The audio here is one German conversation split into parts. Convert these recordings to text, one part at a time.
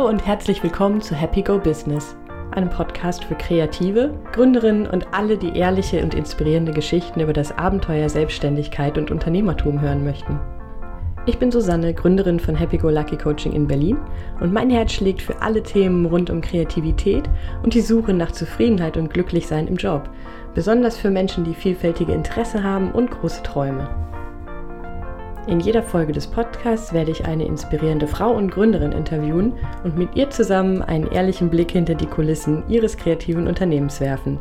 Hallo und herzlich willkommen zu Happy Go Business, einem Podcast für Kreative, Gründerinnen und alle, die ehrliche und inspirierende Geschichten über das Abenteuer Selbstständigkeit und Unternehmertum hören möchten. Ich bin Susanne, Gründerin von Happy Go Lucky Coaching in Berlin und mein Herz schlägt für alle Themen rund um Kreativität und die Suche nach Zufriedenheit und Glücklichsein im Job, besonders für Menschen, die vielfältige Interesse haben und große Träume. In jeder Folge des Podcasts werde ich eine inspirierende Frau und Gründerin interviewen und mit ihr zusammen einen ehrlichen Blick hinter die Kulissen ihres kreativen Unternehmens werfen.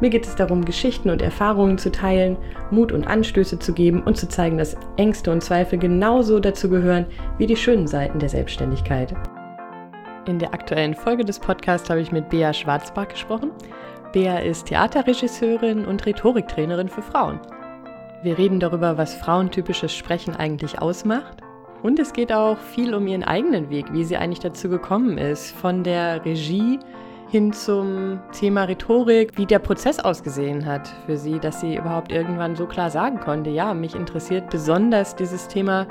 Mir geht es darum, Geschichten und Erfahrungen zu teilen, Mut und Anstöße zu geben und zu zeigen, dass Ängste und Zweifel genauso dazu gehören wie die schönen Seiten der Selbstständigkeit. In der aktuellen Folge des Podcasts habe ich mit Bea Schwarzbach gesprochen. Bea ist Theaterregisseurin und Rhetoriktrainerin für Frauen. Wir reden darüber, was frauentypisches Sprechen eigentlich ausmacht. Und es geht auch viel um ihren eigenen Weg, wie sie eigentlich dazu gekommen ist, von der Regie hin zum Thema Rhetorik, wie der Prozess ausgesehen hat für sie, dass sie überhaupt irgendwann so klar sagen konnte, ja, mich interessiert besonders dieses Thema,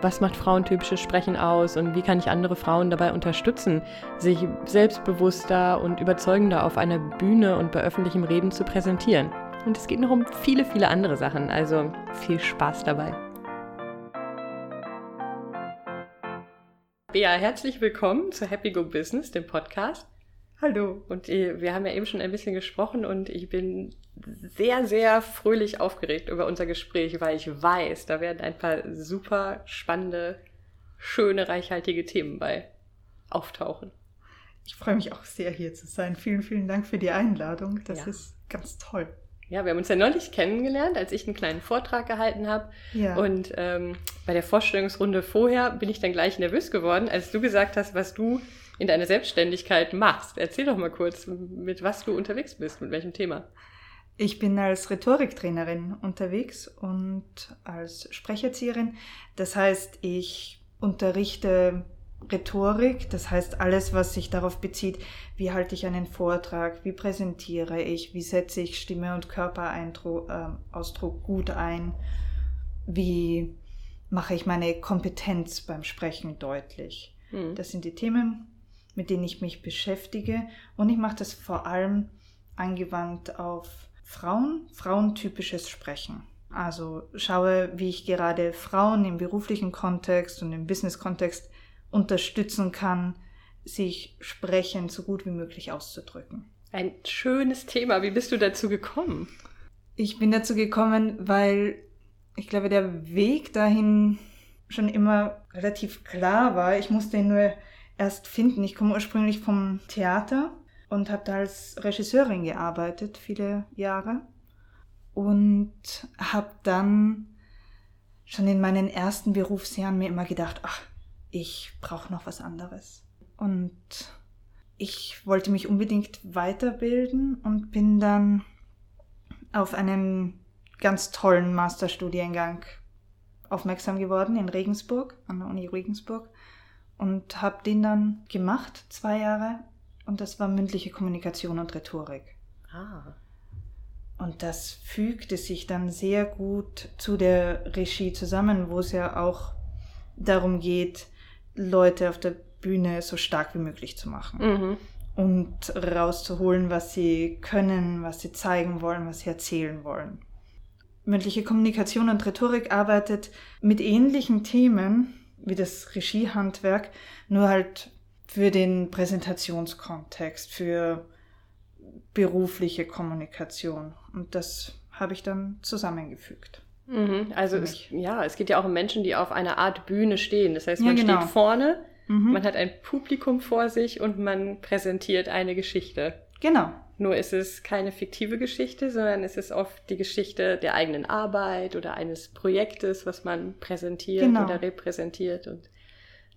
was macht frauentypisches Sprechen aus und wie kann ich andere Frauen dabei unterstützen, sich selbstbewusster und überzeugender auf einer Bühne und bei öffentlichem Reden zu präsentieren. Und es geht noch um viele, viele andere Sachen. Also viel Spaß dabei. Bea, herzlich willkommen zu Happy Go Business, dem Podcast. Hallo. Und wir haben ja eben schon ein bisschen gesprochen und ich bin sehr, sehr fröhlich aufgeregt über unser Gespräch, weil ich weiß, da werden ein paar super spannende, schöne, reichhaltige Themen bei auftauchen. Ich freue mich auch sehr, hier zu sein. Vielen, vielen Dank für die Einladung. Das ja. ist ganz toll. Ja, wir haben uns ja neulich kennengelernt, als ich einen kleinen Vortrag gehalten habe. Ja. Und ähm, bei der Vorstellungsrunde vorher bin ich dann gleich nervös geworden, als du gesagt hast, was du in deiner Selbstständigkeit machst. Erzähl doch mal kurz, mit was du unterwegs bist, mit welchem Thema. Ich bin als Rhetoriktrainerin unterwegs und als Sprecherzieherin. Das heißt, ich unterrichte Rhetorik, das heißt alles, was sich darauf bezieht, wie halte ich einen Vortrag, wie präsentiere ich, wie setze ich Stimme und Körperausdruck äh, gut ein, wie mache ich meine Kompetenz beim Sprechen deutlich. Mhm. Das sind die Themen, mit denen ich mich beschäftige und ich mache das vor allem angewandt auf Frauen, frauentypisches Sprechen. Also schaue, wie ich gerade Frauen im beruflichen Kontext und im Business-Kontext unterstützen kann, sich sprechend so gut wie möglich auszudrücken. Ein schönes Thema. Wie bist du dazu gekommen? Ich bin dazu gekommen, weil ich glaube, der Weg dahin schon immer relativ klar war. Ich musste ihn nur erst finden. Ich komme ursprünglich vom Theater und habe da als Regisseurin gearbeitet, viele Jahre. Und habe dann schon in meinen ersten Berufsjahren mir immer gedacht, ach, ich brauche noch was anderes. Und ich wollte mich unbedingt weiterbilden und bin dann auf einen ganz tollen Masterstudiengang aufmerksam geworden in Regensburg, an der Uni Regensburg und habe den dann gemacht, zwei Jahre. Und das war mündliche Kommunikation und Rhetorik. Ah. Und das fügte sich dann sehr gut zu der Regie zusammen, wo es ja auch darum geht, Leute auf der Bühne so stark wie möglich zu machen. Mhm. Und rauszuholen, was sie können, was sie zeigen wollen, was sie erzählen wollen. Mündliche Kommunikation und Rhetorik arbeitet mit ähnlichen Themen wie das Regiehandwerk, nur halt für den Präsentationskontext, für berufliche Kommunikation. Und das habe ich dann zusammengefügt. Mhm, also es, ja, es geht ja auch um Menschen, die auf einer Art Bühne stehen. Das heißt, man ja, genau. steht vorne, mhm. man hat ein Publikum vor sich und man präsentiert eine Geschichte. Genau. Nur ist es keine fiktive Geschichte, sondern es ist oft die Geschichte der eigenen Arbeit oder eines Projektes, was man präsentiert genau. oder repräsentiert. Und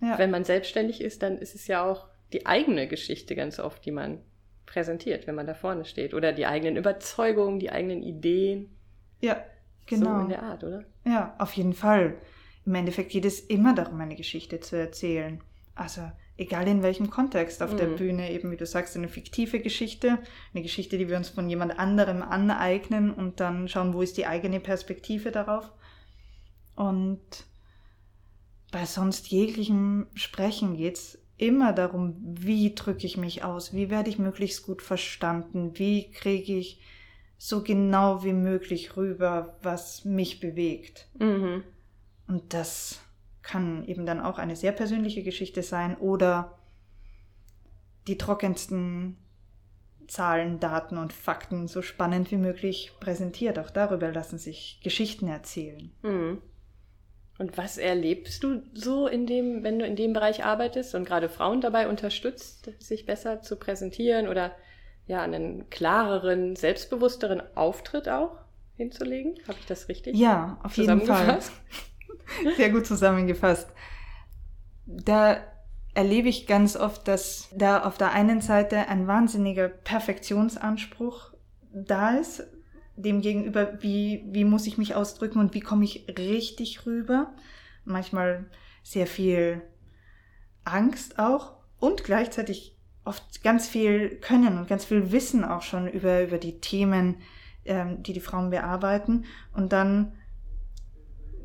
ja. wenn man selbstständig ist, dann ist es ja auch die eigene Geschichte ganz oft, die man präsentiert, wenn man da vorne steht. Oder die eigenen Überzeugungen, die eigenen Ideen. Ja, Genau. So in der Art, oder? Ja, auf jeden Fall. Im Endeffekt geht es immer darum, eine Geschichte zu erzählen. Also egal in welchem Kontext auf mhm. der Bühne, eben wie du sagst, eine fiktive Geschichte, eine Geschichte, die wir uns von jemand anderem aneignen und dann schauen, wo ist die eigene Perspektive darauf. Und bei sonst jeglichem Sprechen geht es immer darum, wie drücke ich mich aus, wie werde ich möglichst gut verstanden, wie kriege ich so genau wie möglich rüber, was mich bewegt. Mhm. Und das kann eben dann auch eine sehr persönliche Geschichte sein oder die trockensten Zahlen, Daten und Fakten so spannend wie möglich präsentiert. Auch darüber lassen sich Geschichten erzählen. Mhm. Und was erlebst du so in dem, wenn du in dem Bereich arbeitest und gerade Frauen dabei unterstützt, sich besser zu präsentieren oder ja einen klareren, selbstbewussteren Auftritt auch hinzulegen? Habe ich das richtig? Ja, auf jeden Fall. Sehr gut zusammengefasst. Da erlebe ich ganz oft, dass da auf der einen Seite ein wahnsinniger Perfektionsanspruch da ist, demgegenüber, wie, wie muss ich mich ausdrücken und wie komme ich richtig rüber. Manchmal sehr viel Angst auch und gleichzeitig oft ganz viel Können und ganz viel Wissen auch schon über, über die Themen, ähm, die die Frauen bearbeiten. Und dann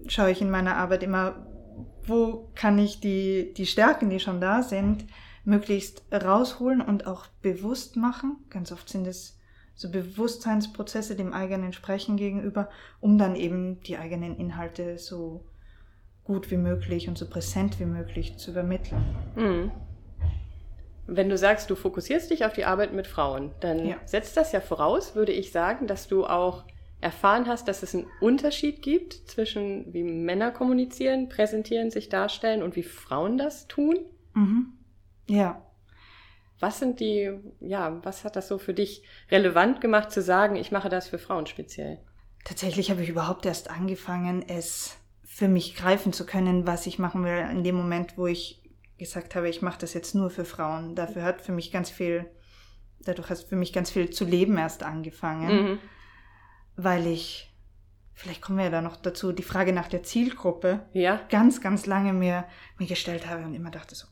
schaue ich in meiner Arbeit immer, wo kann ich die, die Stärken, die schon da sind, möglichst rausholen und auch bewusst machen. Ganz oft sind es so Bewusstseinsprozesse dem eigenen Sprechen gegenüber, um dann eben die eigenen Inhalte so gut wie möglich und so präsent wie möglich zu übermitteln. Mhm. Wenn du sagst, du fokussierst dich auf die Arbeit mit Frauen, dann ja. setzt das ja voraus, würde ich sagen, dass du auch erfahren hast, dass es einen Unterschied gibt zwischen wie Männer kommunizieren, präsentieren, sich darstellen und wie Frauen das tun. Mhm. Ja, was sind die, ja, was hat das so für dich relevant gemacht zu sagen, ich mache das für Frauen speziell? Tatsächlich habe ich überhaupt erst angefangen, es für mich greifen zu können, was ich machen will, in dem Moment, wo ich gesagt habe, ich mache das jetzt nur für Frauen. Dafür hat für mich ganz viel, dadurch hat für mich ganz viel zu leben erst angefangen, mhm. weil ich, vielleicht kommen wir ja da noch dazu, die Frage nach der Zielgruppe ja. ganz, ganz lange mir, mir gestellt habe und immer dachte so,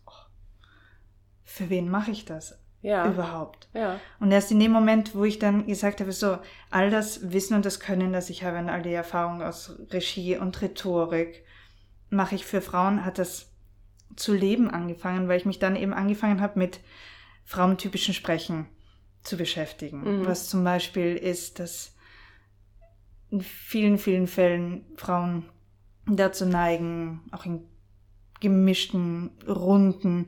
für wen mache ich das ja. überhaupt? Ja. Und erst in dem Moment, wo ich dann gesagt habe, so, all das Wissen und das Können, das ich habe und all die Erfahrungen aus Regie und Rhetorik, mache ich für Frauen, hat das zu leben angefangen, weil ich mich dann eben angefangen habe, mit frauentypischen Sprechen zu beschäftigen. Mhm. Was zum Beispiel ist, dass in vielen, vielen Fällen Frauen dazu neigen, auch in gemischten Runden,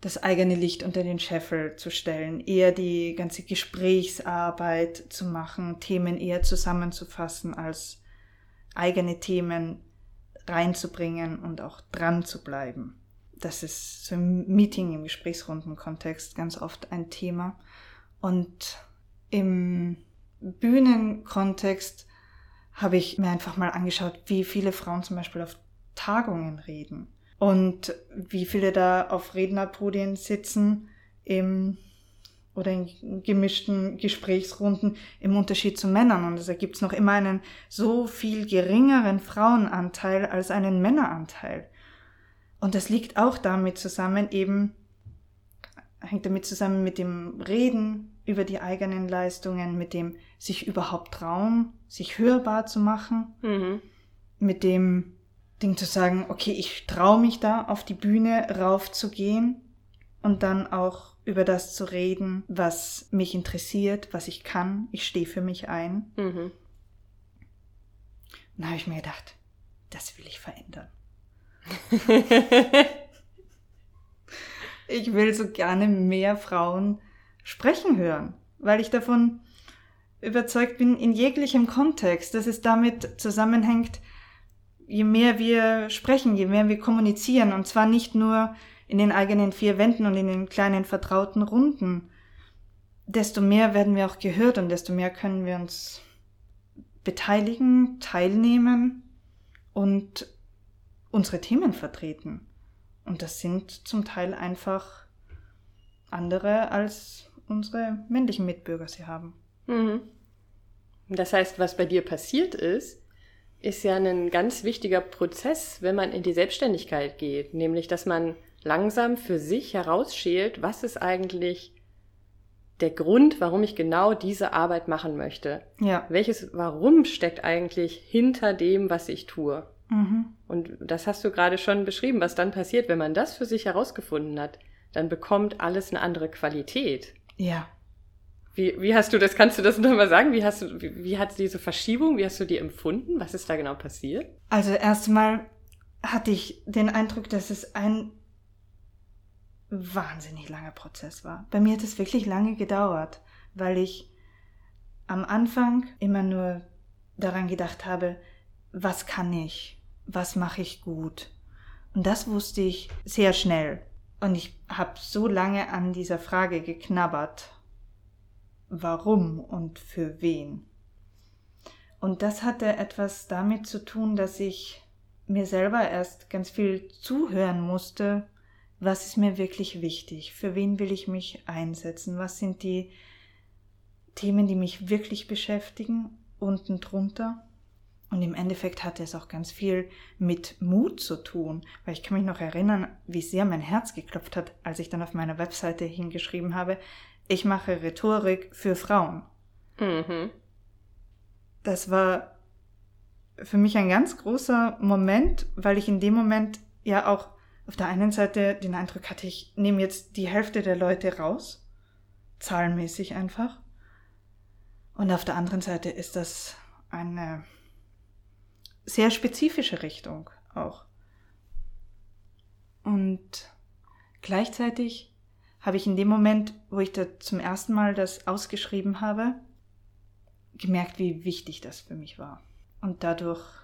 das eigene Licht unter den Scheffel zu stellen, eher die ganze Gesprächsarbeit zu machen, Themen eher zusammenzufassen, als eigene Themen reinzubringen und auch dran zu bleiben. Das ist so im Meeting, im Gesprächsrundenkontext ganz oft ein Thema. Und im Bühnenkontext habe ich mir einfach mal angeschaut, wie viele Frauen zum Beispiel auf Tagungen reden und wie viele da auf Rednerpodien sitzen im, oder in gemischten Gesprächsrunden im Unterschied zu Männern. Und es ergibt noch immer einen so viel geringeren Frauenanteil als einen Männeranteil. Und das liegt auch damit zusammen, eben, hängt damit zusammen mit dem Reden über die eigenen Leistungen, mit dem sich überhaupt trauen, sich hörbar zu machen, mhm. mit dem Ding zu sagen, okay, ich traue mich da auf die Bühne raufzugehen und dann auch über das zu reden, was mich interessiert, was ich kann. Ich stehe für mich ein. Mhm. Dann habe ich mir gedacht, das will ich verändern. ich will so gerne mehr Frauen sprechen hören, weil ich davon überzeugt bin, in jeglichem Kontext, dass es damit zusammenhängt, je mehr wir sprechen, je mehr wir kommunizieren, und zwar nicht nur in den eigenen vier Wänden und in den kleinen vertrauten Runden, desto mehr werden wir auch gehört und desto mehr können wir uns beteiligen, teilnehmen und unsere Themen vertreten. Und das sind zum Teil einfach andere, als unsere männlichen Mitbürger sie haben. Mhm. Das heißt, was bei dir passiert ist, ist ja ein ganz wichtiger Prozess, wenn man in die Selbstständigkeit geht, nämlich dass man langsam für sich herausschält, was ist eigentlich der Grund, warum ich genau diese Arbeit machen möchte. Ja. Welches Warum steckt eigentlich hinter dem, was ich tue? Mhm. Und das hast du gerade schon beschrieben, was dann passiert, wenn man das für sich herausgefunden hat. Dann bekommt alles eine andere Qualität. Ja. Wie, wie hast du das, kannst du das nochmal sagen? Wie hast du, wie, wie hat diese Verschiebung, wie hast du die empfunden? Was ist da genau passiert? Also erstmal hatte ich den Eindruck, dass es ein wahnsinnig langer Prozess war. Bei mir hat es wirklich lange gedauert, weil ich am Anfang immer nur daran gedacht habe, was kann ich, was mache ich gut. Und das wusste ich sehr schnell. Und ich habe so lange an dieser Frage geknabbert, warum und für wen. Und das hatte etwas damit zu tun, dass ich mir selber erst ganz viel zuhören musste, was ist mir wirklich wichtig, für wen will ich mich einsetzen, was sind die Themen, die mich wirklich beschäftigen, unten drunter. Und im Endeffekt hatte es auch ganz viel mit Mut zu tun, weil ich kann mich noch erinnern, wie sehr mein Herz geklopft hat, als ich dann auf meiner Webseite hingeschrieben habe, ich mache Rhetorik für Frauen. Mhm. Das war für mich ein ganz großer Moment, weil ich in dem Moment ja auch auf der einen Seite den Eindruck hatte, ich nehme jetzt die Hälfte der Leute raus, zahlenmäßig einfach. Und auf der anderen Seite ist das eine sehr spezifische Richtung auch. Und gleichzeitig habe ich in dem Moment, wo ich da zum ersten Mal das ausgeschrieben habe, gemerkt, wie wichtig das für mich war. Und dadurch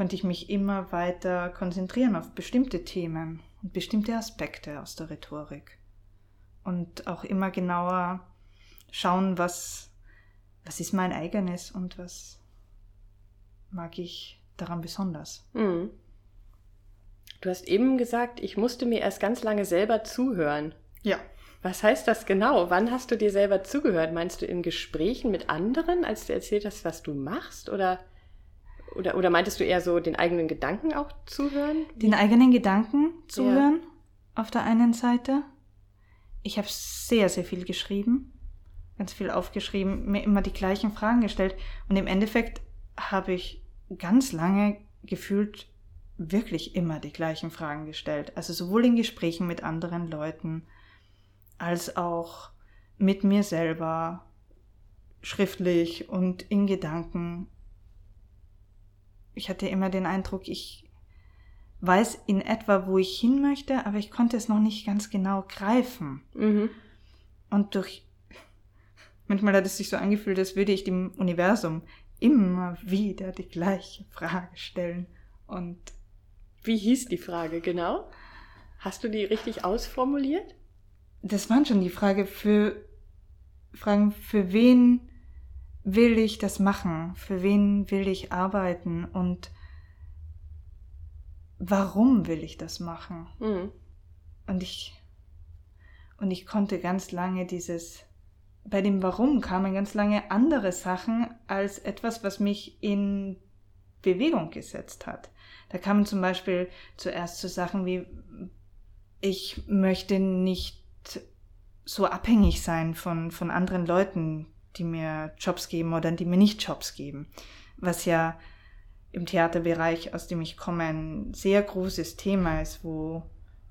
konnte ich mich immer weiter konzentrieren auf bestimmte Themen und bestimmte Aspekte aus der Rhetorik. Und auch immer genauer schauen, was, was ist mein eigenes und was mag ich daran besonders. Mhm. Du hast eben gesagt, ich musste mir erst ganz lange selber zuhören. Ja. Was heißt das genau? Wann hast du dir selber zugehört? Meinst du in Gesprächen mit anderen, als du erzählt hast, was du machst? Oder, oder, oder meintest du eher so den eigenen Gedanken auch zuhören? Den eigenen Gedanken zuhören, ja. auf der einen Seite. Ich habe sehr, sehr viel geschrieben, ganz viel aufgeschrieben, mir immer die gleichen Fragen gestellt. Und im Endeffekt habe ich ganz lange gefühlt wirklich immer die gleichen Fragen gestellt. Also sowohl in Gesprächen mit anderen Leuten als auch mit mir selber, schriftlich und in Gedanken. Ich hatte immer den Eindruck, ich weiß in etwa, wo ich hin möchte, aber ich konnte es noch nicht ganz genau greifen. Mhm. Und durch manchmal hat es sich so angefühlt, als würde ich dem Universum immer wieder die gleiche Frage stellen. Und wie hieß die Frage genau? Hast du die richtig ausformuliert? Das waren schon die Frage für Fragen, für wen will ich das machen? Für wen will ich arbeiten? Und warum will ich das machen? Mhm. Und ich und ich konnte ganz lange dieses bei dem Warum kamen ganz lange andere Sachen als etwas, was mich in Bewegung gesetzt hat. Da kamen zum Beispiel zuerst so Sachen wie, ich möchte nicht so abhängig sein von, von anderen Leuten, die mir Jobs geben oder die mir nicht Jobs geben. Was ja im Theaterbereich, aus dem ich komme, ein sehr großes Thema ist, wo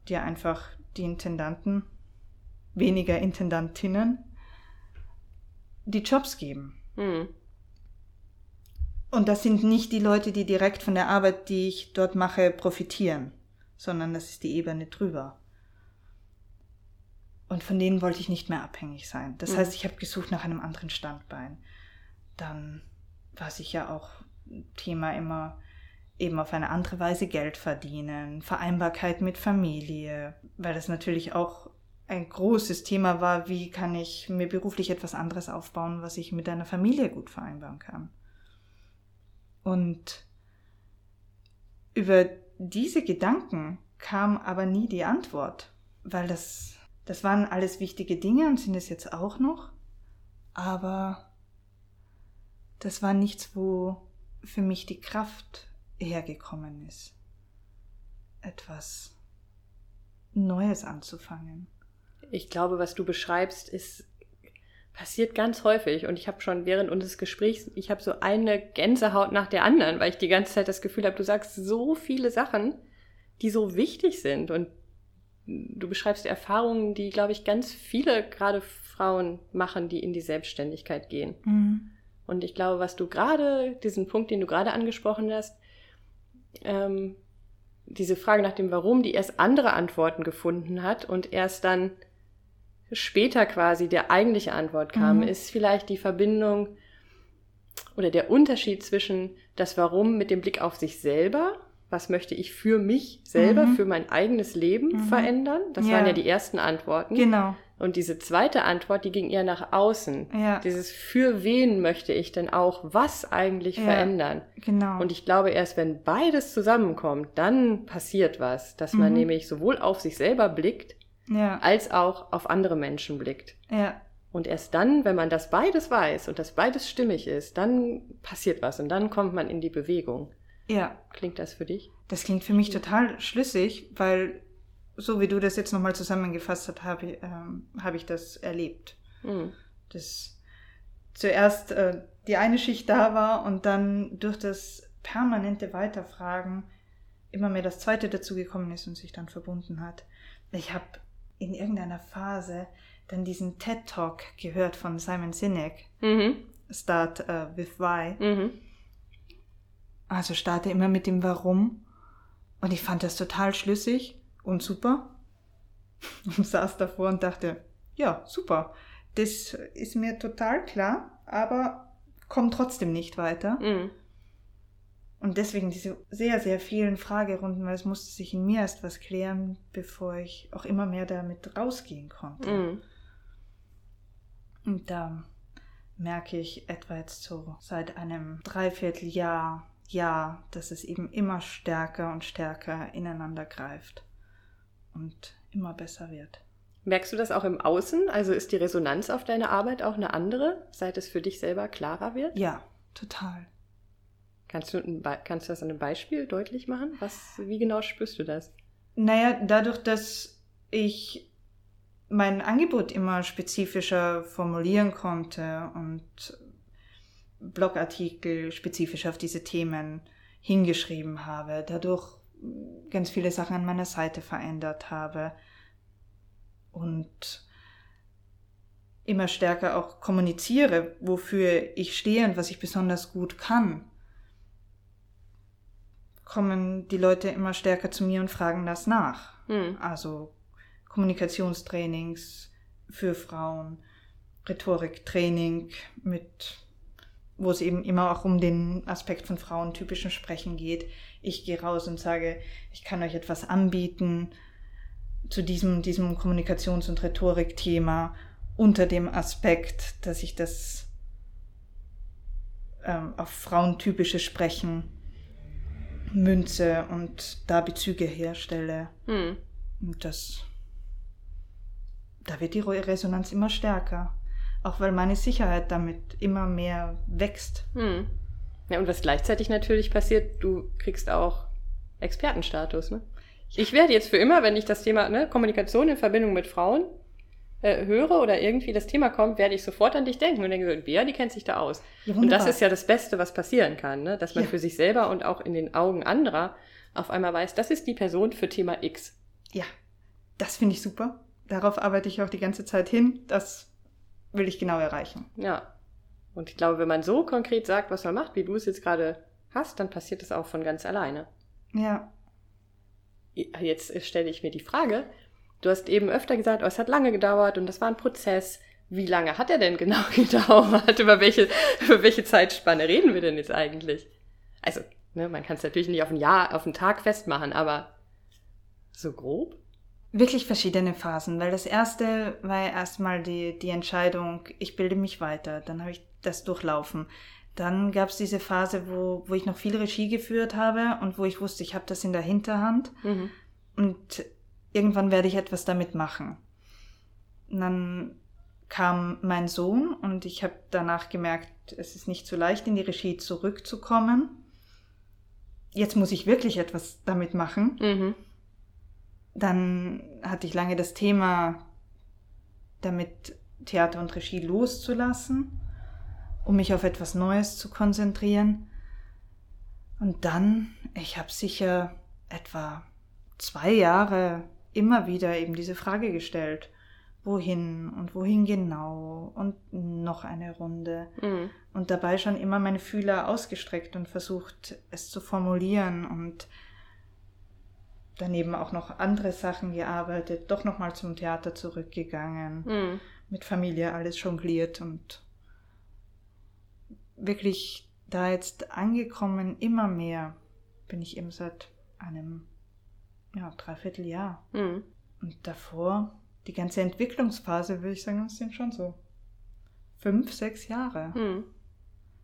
dir einfach die Intendanten, weniger Intendantinnen, die Jobs geben. Mhm. Und das sind nicht die Leute, die direkt von der Arbeit, die ich dort mache, profitieren, sondern das ist die Ebene drüber. Und von denen wollte ich nicht mehr abhängig sein. Das mhm. heißt, ich habe gesucht nach einem anderen Standbein. Dann war sicher auch Thema immer eben auf eine andere Weise Geld verdienen, Vereinbarkeit mit Familie, weil das natürlich auch ein großes Thema war, wie kann ich mir beruflich etwas anderes aufbauen, was ich mit einer Familie gut vereinbaren kann. Und über diese Gedanken kam aber nie die Antwort, weil das, das waren alles wichtige Dinge und sind es jetzt auch noch, aber das war nichts, wo für mich die Kraft hergekommen ist, etwas Neues anzufangen. Ich glaube, was du beschreibst, ist passiert ganz häufig. Und ich habe schon während unseres Gesprächs, ich habe so eine Gänsehaut nach der anderen, weil ich die ganze Zeit das Gefühl habe, du sagst so viele Sachen, die so wichtig sind. Und du beschreibst Erfahrungen, die, glaube ich, ganz viele gerade Frauen machen, die in die Selbstständigkeit gehen. Mhm. Und ich glaube, was du gerade, diesen Punkt, den du gerade angesprochen hast, ähm, diese Frage nach dem Warum, die erst andere Antworten gefunden hat und erst dann später quasi der eigentliche Antwort kam, mhm. ist vielleicht die Verbindung oder der Unterschied zwischen das Warum mit dem Blick auf sich selber, was möchte ich für mich selber, mhm. für mein eigenes Leben mhm. verändern. Das ja. waren ja die ersten Antworten. Genau. Und diese zweite Antwort, die ging eher nach außen. Ja. Dieses für wen möchte ich denn auch was eigentlich ja. verändern? Genau. Und ich glaube, erst wenn beides zusammenkommt, dann passiert was, dass man mhm. nämlich sowohl auf sich selber blickt, ja. als auch auf andere Menschen blickt. Ja. Und erst dann, wenn man das beides weiß und das beides stimmig ist, dann passiert was und dann kommt man in die Bewegung. Ja. Klingt das für dich? Das klingt für mich total schlüssig, weil so wie du das jetzt nochmal zusammengefasst hast, habe ich, ähm, hab ich das erlebt. Mhm. Dass zuerst äh, die eine Schicht da war und dann durch das permanente Weiterfragen immer mehr das zweite dazugekommen ist und sich dann verbunden hat. Ich habe in irgendeiner Phase dann diesen TED Talk gehört von Simon Sinek. Mhm. Start uh, with Why. Mhm. Also starte immer mit dem Warum. Und ich fand das total schlüssig und super. Und saß davor und dachte, ja, super. Das ist mir total klar, aber kommt trotzdem nicht weiter. Mhm. Und deswegen diese sehr, sehr vielen Fragerunden, weil es musste sich in mir erst was klären, bevor ich auch immer mehr damit rausgehen konnte. Mhm. Und da merke ich etwa jetzt so seit einem Dreivierteljahr, Jahr, dass es eben immer stärker und stärker ineinander greift und immer besser wird. Merkst du das auch im Außen? Also ist die Resonanz auf deine Arbeit auch eine andere, seit es für dich selber klarer wird? Ja, total. Kannst du, kannst du das an einem Beispiel deutlich machen? Was, wie genau spürst du das? Naja, dadurch, dass ich mein Angebot immer spezifischer formulieren konnte und Blogartikel spezifisch auf diese Themen hingeschrieben habe, dadurch ganz viele Sachen an meiner Seite verändert habe und immer stärker auch kommuniziere, wofür ich stehe und was ich besonders gut kann kommen die Leute immer stärker zu mir und fragen das nach. Mhm. Also Kommunikationstrainings für Frauen, Rhetoriktraining mit wo es eben immer auch um den Aspekt von frauentypischen Sprechen geht. Ich gehe raus und sage, ich kann euch etwas anbieten zu diesem, diesem Kommunikations- und Rhetorikthema unter dem Aspekt, dass ich das ähm, auf frauentypische Sprechen Münze und da Bezüge herstelle. Hm. Und das, da wird die Resonanz immer stärker. Auch weil meine Sicherheit damit immer mehr wächst. Hm. Ja, und was gleichzeitig natürlich passiert, du kriegst auch Expertenstatus, ne? Ich werde jetzt für immer, wenn ich das Thema ne, Kommunikation in Verbindung mit Frauen äh, höre oder irgendwie das Thema kommt, werde ich sofort an dich denken und denke so, Bea, die kennt sich da aus. Ja, und das ist ja das Beste, was passieren kann, ne? dass man ja. für sich selber und auch in den Augen anderer auf einmal weiß, das ist die Person für Thema X. Ja, das finde ich super. Darauf arbeite ich auch die ganze Zeit hin. Das will ich genau erreichen. Ja. Und ich glaube, wenn man so konkret sagt, was man macht, wie du es jetzt gerade hast, dann passiert es auch von ganz alleine. Ja. Jetzt stelle ich mir die Frage, Du hast eben öfter gesagt, oh, es hat lange gedauert und das war ein Prozess. Wie lange hat er denn genau gedauert? über welche, über welche Zeitspanne reden wir denn jetzt eigentlich? Also, ne, man kann es natürlich nicht auf ein Jahr, auf einen Tag festmachen, aber so grob? Wirklich verschiedene Phasen, weil das erste war ja erstmal die, die Entscheidung, ich bilde mich weiter. Dann habe ich das durchlaufen. Dann gab es diese Phase, wo, wo ich noch viel Regie geführt habe und wo ich wusste, ich habe das in der Hinterhand. Mhm. Und irgendwann werde ich etwas damit machen. Und dann kam mein Sohn und ich habe danach gemerkt, es ist nicht so leicht, in die Regie zurückzukommen. Jetzt muss ich wirklich etwas damit machen. Mhm. Dann hatte ich lange das Thema damit Theater und Regie loszulassen, um mich auf etwas Neues zu konzentrieren. Und dann, ich habe sicher etwa zwei Jahre immer wieder eben diese Frage gestellt, wohin und wohin genau und noch eine Runde. Mhm. Und dabei schon immer meine Fühler ausgestreckt und versucht, es zu formulieren und daneben auch noch andere Sachen gearbeitet, doch nochmal zum Theater zurückgegangen, mhm. mit Familie alles jongliert und wirklich da jetzt angekommen, immer mehr bin ich eben seit einem ja, Dreivierteljahr. Mhm. Und davor, die ganze Entwicklungsphase, würde ich sagen, das sind schon so fünf, sechs Jahre. Mhm.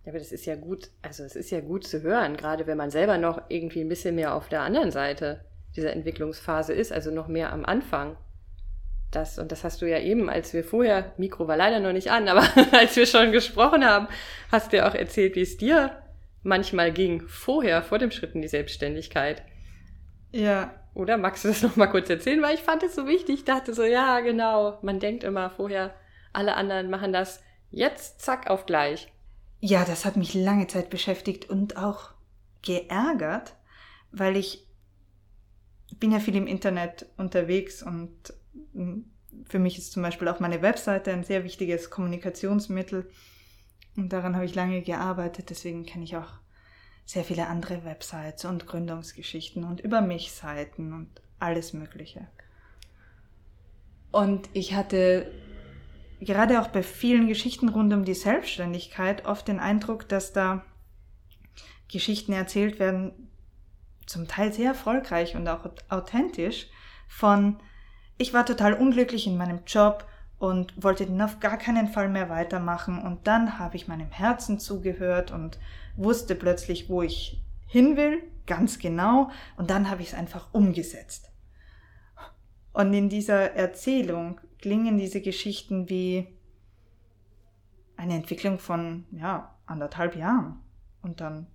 Ja, aber das ist ja gut, also es ist ja gut zu hören, gerade wenn man selber noch irgendwie ein bisschen mehr auf der anderen Seite dieser Entwicklungsphase ist, also noch mehr am Anfang. Das, und das hast du ja eben, als wir vorher, Mikro war leider noch nicht an, aber als wir schon gesprochen haben, hast du ja auch erzählt, wie es dir manchmal ging, vorher, vor dem Schritt in die Selbstständigkeit. Ja. Oder magst du das noch mal kurz erzählen? Weil ich fand es so wichtig. Ich dachte so, ja, genau. Man denkt immer vorher, alle anderen machen das jetzt, zack, auf gleich. Ja, das hat mich lange Zeit beschäftigt und auch geärgert, weil ich bin ja viel im Internet unterwegs und hm, für mich ist zum Beispiel auch meine Webseite ein sehr wichtiges Kommunikationsmittel. Und daran habe ich lange gearbeitet, deswegen kenne ich auch sehr viele andere Websites und Gründungsgeschichten und über mich Seiten und alles Mögliche. Und ich hatte gerade auch bei vielen Geschichten rund um die Selbstständigkeit oft den Eindruck, dass da Geschichten erzählt werden, zum Teil sehr erfolgreich und auch authentisch, von ich war total unglücklich in meinem Job und wollte den auf gar keinen Fall mehr weitermachen und dann habe ich meinem Herzen zugehört und wusste plötzlich, wo ich hin will, ganz genau, und dann habe ich es einfach umgesetzt. Und in dieser Erzählung klingen diese Geschichten wie eine Entwicklung von, ja, anderthalb Jahren. Und dann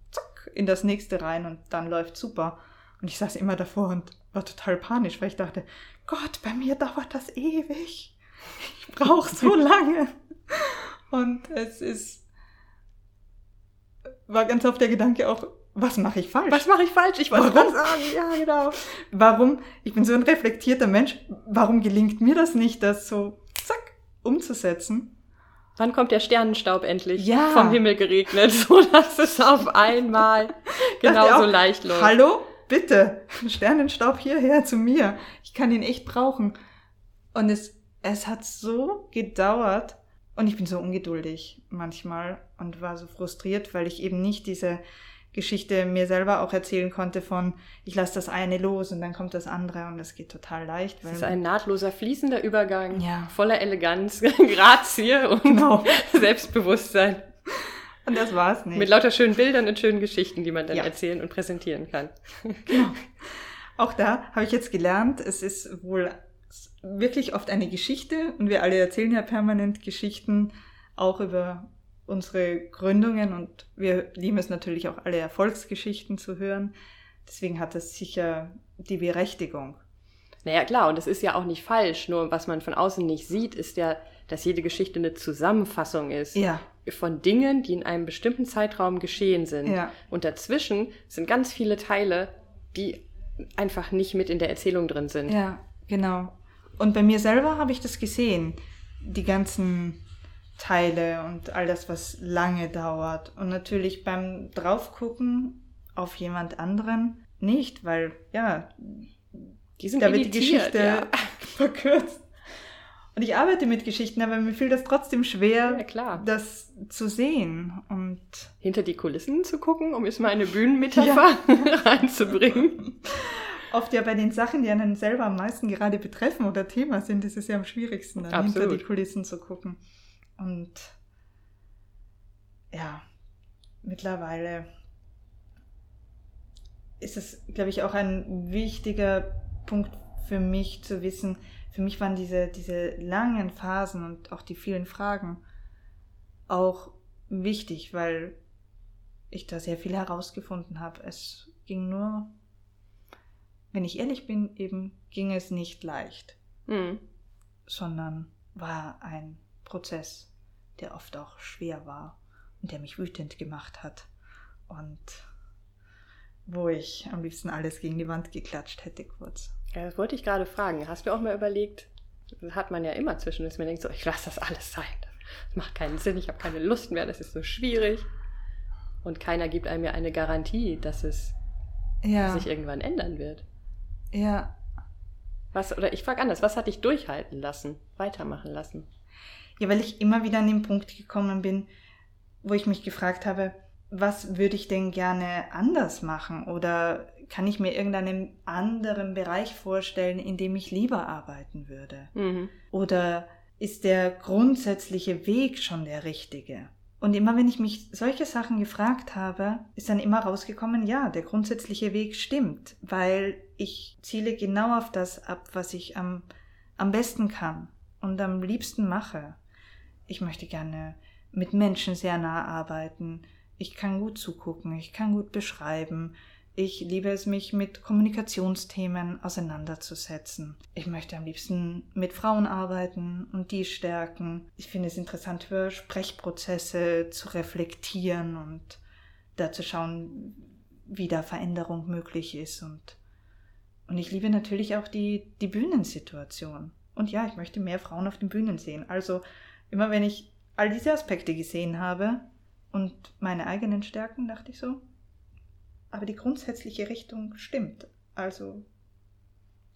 in das nächste rein und dann läuft super. Und ich saß immer davor und war total panisch, weil ich dachte, Gott, bei mir dauert das ewig. Ich brauche so lange. Und es ist war ganz oft der Gedanke auch, was mache ich falsch? Was mache ich falsch? Ich wollte gerade sagen, ja, genau. Warum, ich bin so ein reflektierter Mensch, warum gelingt mir das nicht, das so, zack, umzusetzen? Wann kommt der Sternenstaub endlich ja. vom Himmel geregnet, so dass es auf einmal genauso leicht läuft? Hallo? Bitte, Sternenstaub hierher zu mir. Ich kann ihn echt brauchen. Und es, es hat so gedauert, und ich bin so ungeduldig manchmal und war so frustriert, weil ich eben nicht diese Geschichte mir selber auch erzählen konnte von, ich lasse das eine los und dann kommt das andere und das geht total leicht. Es ist ein nahtloser, fließender Übergang, ja. voller Eleganz, Grazie und genau. Selbstbewusstsein. Und das war's nicht. Mit lauter schönen Bildern und schönen Geschichten, die man dann ja. erzählen und präsentieren kann. Genau. Auch da habe ich jetzt gelernt, es ist wohl wirklich oft eine Geschichte und wir alle erzählen ja permanent Geschichten auch über unsere Gründungen und wir lieben es natürlich auch alle Erfolgsgeschichten zu hören. Deswegen hat das sicher die Berechtigung. Naja, klar, und es ist ja auch nicht falsch. Nur was man von außen nicht sieht, ist ja, dass jede Geschichte eine Zusammenfassung ist. Ja. Von Dingen, die in einem bestimmten Zeitraum geschehen sind. Ja. Und dazwischen sind ganz viele Teile, die einfach nicht mit in der Erzählung drin sind. Ja, genau. Und bei mir selber habe ich das gesehen, die ganzen Teile und all das, was lange dauert. Und natürlich beim Draufgucken auf jemand anderen nicht, weil ja, die sind da wird die Geschichte ja. verkürzt. Und ich arbeite mit Geschichten, aber mir fiel das trotzdem schwer, ja, das zu sehen und hinter die Kulissen zu gucken, um jetzt mal eine Bühnenmetapher ja. reinzubringen. oft ja bei den Sachen, die einen selber am meisten gerade betreffen oder Thema sind, ist es ja am schwierigsten, dann Absolut. hinter die Kulissen zu gucken. Und ja, mittlerweile ist es, glaube ich, auch ein wichtiger Punkt für mich zu wissen. Für mich waren diese, diese langen Phasen und auch die vielen Fragen auch wichtig, weil ich da sehr viel herausgefunden habe. Es ging nur wenn ich ehrlich bin, eben ging es nicht leicht, mhm. sondern war ein Prozess, der oft auch schwer war und der mich wütend gemacht hat. Und wo ich am liebsten alles gegen die Wand geklatscht hätte kurz. Ja, das wollte ich gerade fragen. Hast du auch mal überlegt, das hat man ja immer zwischen, dass man denkt, so, ich lasse das alles sein. Das macht keinen Sinn, ich habe keine Lust mehr, das ist so schwierig. Und keiner gibt einem ja eine Garantie, dass es ja. sich irgendwann ändern wird. Ja. Was, oder ich frage anders, was hat dich durchhalten lassen, weitermachen lassen? Ja, weil ich immer wieder an den Punkt gekommen bin, wo ich mich gefragt habe, was würde ich denn gerne anders machen? Oder kann ich mir irgendeinen anderen Bereich vorstellen, in dem ich lieber arbeiten würde? Mhm. Oder ist der grundsätzliche Weg schon der richtige? Und immer wenn ich mich solche Sachen gefragt habe, ist dann immer rausgekommen, ja, der grundsätzliche Weg stimmt, weil ich ziele genau auf das ab, was ich am, am besten kann und am liebsten mache. Ich möchte gerne mit Menschen sehr nah arbeiten. Ich kann gut zugucken, ich kann gut beschreiben. Ich liebe es, mich mit Kommunikationsthemen auseinanderzusetzen. Ich möchte am liebsten mit Frauen arbeiten und die stärken. Ich finde es interessant, über Sprechprozesse zu reflektieren und da zu schauen, wie da Veränderung möglich ist. Und, und ich liebe natürlich auch die, die Bühnensituation. Und ja, ich möchte mehr Frauen auf den Bühnen sehen. Also immer wenn ich all diese Aspekte gesehen habe, und meine eigenen Stärken, dachte ich so. Aber die grundsätzliche Richtung stimmt. Also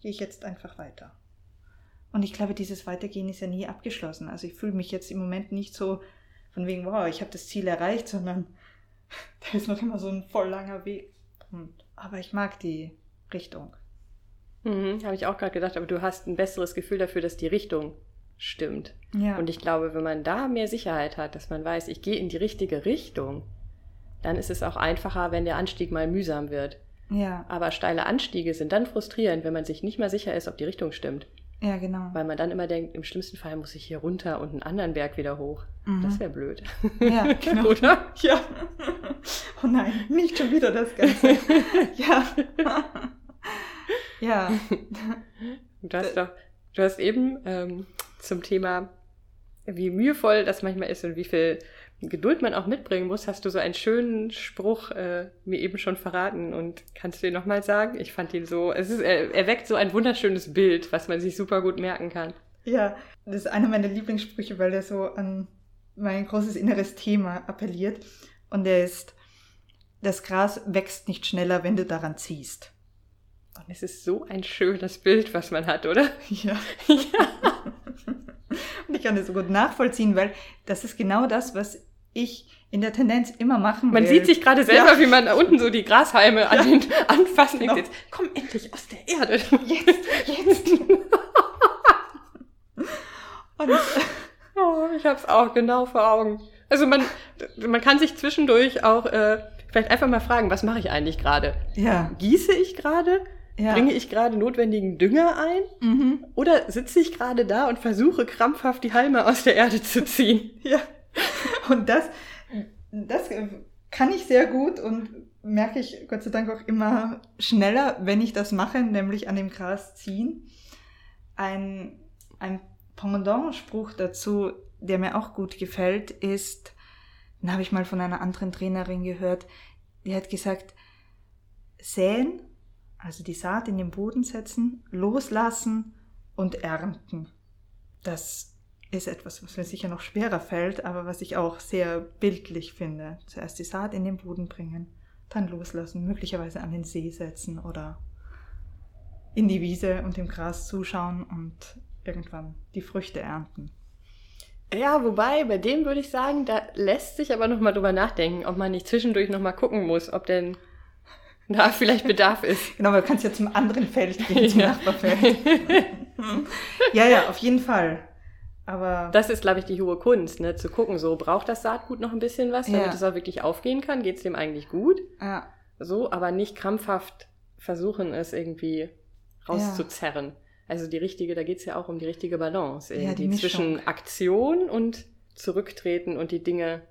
gehe ich jetzt einfach weiter. Und ich glaube, dieses Weitergehen ist ja nie abgeschlossen. Also ich fühle mich jetzt im Moment nicht so von wegen, wow, ich habe das Ziel erreicht, sondern da ist noch immer so ein voll langer Weg. Und, aber ich mag die Richtung. Mhm, habe ich auch gerade gedacht, aber du hast ein besseres Gefühl dafür, dass die Richtung stimmt. Ja. Und ich glaube, wenn man da mehr Sicherheit hat, dass man weiß, ich gehe in die richtige Richtung, dann ist es auch einfacher, wenn der Anstieg mal mühsam wird. Ja. Aber steile Anstiege sind dann frustrierend, wenn man sich nicht mehr sicher ist, ob die Richtung stimmt. Ja, genau. Weil man dann immer denkt, im schlimmsten Fall muss ich hier runter und einen anderen Berg wieder hoch. Mhm. Das wäre blöd. Ja, genau. Oder? Ja. Oh nein, nicht schon wieder das Ganze. ja. ja. Du hast doch, du hast eben ähm, zum Thema, wie mühevoll das manchmal ist und wie viel Geduld man auch mitbringen muss, hast du so einen schönen Spruch äh, mir eben schon verraten und kannst du ihn nochmal sagen? Ich fand ihn so, es ist, er, er weckt so ein wunderschönes Bild, was man sich super gut merken kann. Ja, das ist einer meiner Lieblingssprüche, weil der so an mein großes inneres Thema appelliert. Und der ist, das Gras wächst nicht schneller, wenn du daran ziehst. Und es ist so ein schönes Bild, was man hat, oder? Ja. ja. Kann das so gut nachvollziehen, weil das ist genau das, was ich in der Tendenz immer machen Man will. sieht sich gerade selber, ja. wie man da unten so die Grashalme ja. an den anfassen genau. denkt, jetzt komm endlich aus der Erde. Jetzt, jetzt. Und oh, ich hab's auch genau vor Augen. Also man, man kann sich zwischendurch auch äh, vielleicht einfach mal fragen, was mache ich eigentlich gerade? Ja. Gieße ich gerade? Ja. Bringe ich gerade notwendigen Dünger ein? Mhm. Oder sitze ich gerade da und versuche krampfhaft die Halme aus der Erde zu ziehen? ja. Und das, das kann ich sehr gut und merke ich Gott sei Dank auch immer schneller, wenn ich das mache, nämlich an dem Gras ziehen. Ein, ein Pendant-Spruch dazu, der mir auch gut gefällt, ist, den habe ich mal von einer anderen Trainerin gehört, die hat gesagt, säen also die Saat in den Boden setzen, loslassen und ernten. Das ist etwas, was mir sicher noch schwerer fällt, aber was ich auch sehr bildlich finde. Zuerst die Saat in den Boden bringen, dann loslassen, möglicherweise an den See setzen oder in die Wiese und dem Gras zuschauen und irgendwann die Früchte ernten. Ja, wobei, bei dem würde ich sagen, da lässt sich aber nochmal drüber nachdenken, ob man nicht zwischendurch nochmal gucken muss, ob denn da vielleicht Bedarf ist. Genau, weil du kannst ja zum anderen Feld gehen, zum ja. Nachbarfeld. ja, ja, auf jeden Fall. Aber das ist, glaube ich, die hohe Kunst, ne? zu gucken, so braucht das Saatgut noch ein bisschen was, damit ja. es auch wirklich aufgehen kann. Geht es dem eigentlich gut? Ja. So, aber nicht krampfhaft versuchen, es irgendwie rauszuzerren. Ja. Also die richtige, da geht es ja auch um die richtige Balance irgendwie ja, zwischen Aktion und zurücktreten und die Dinge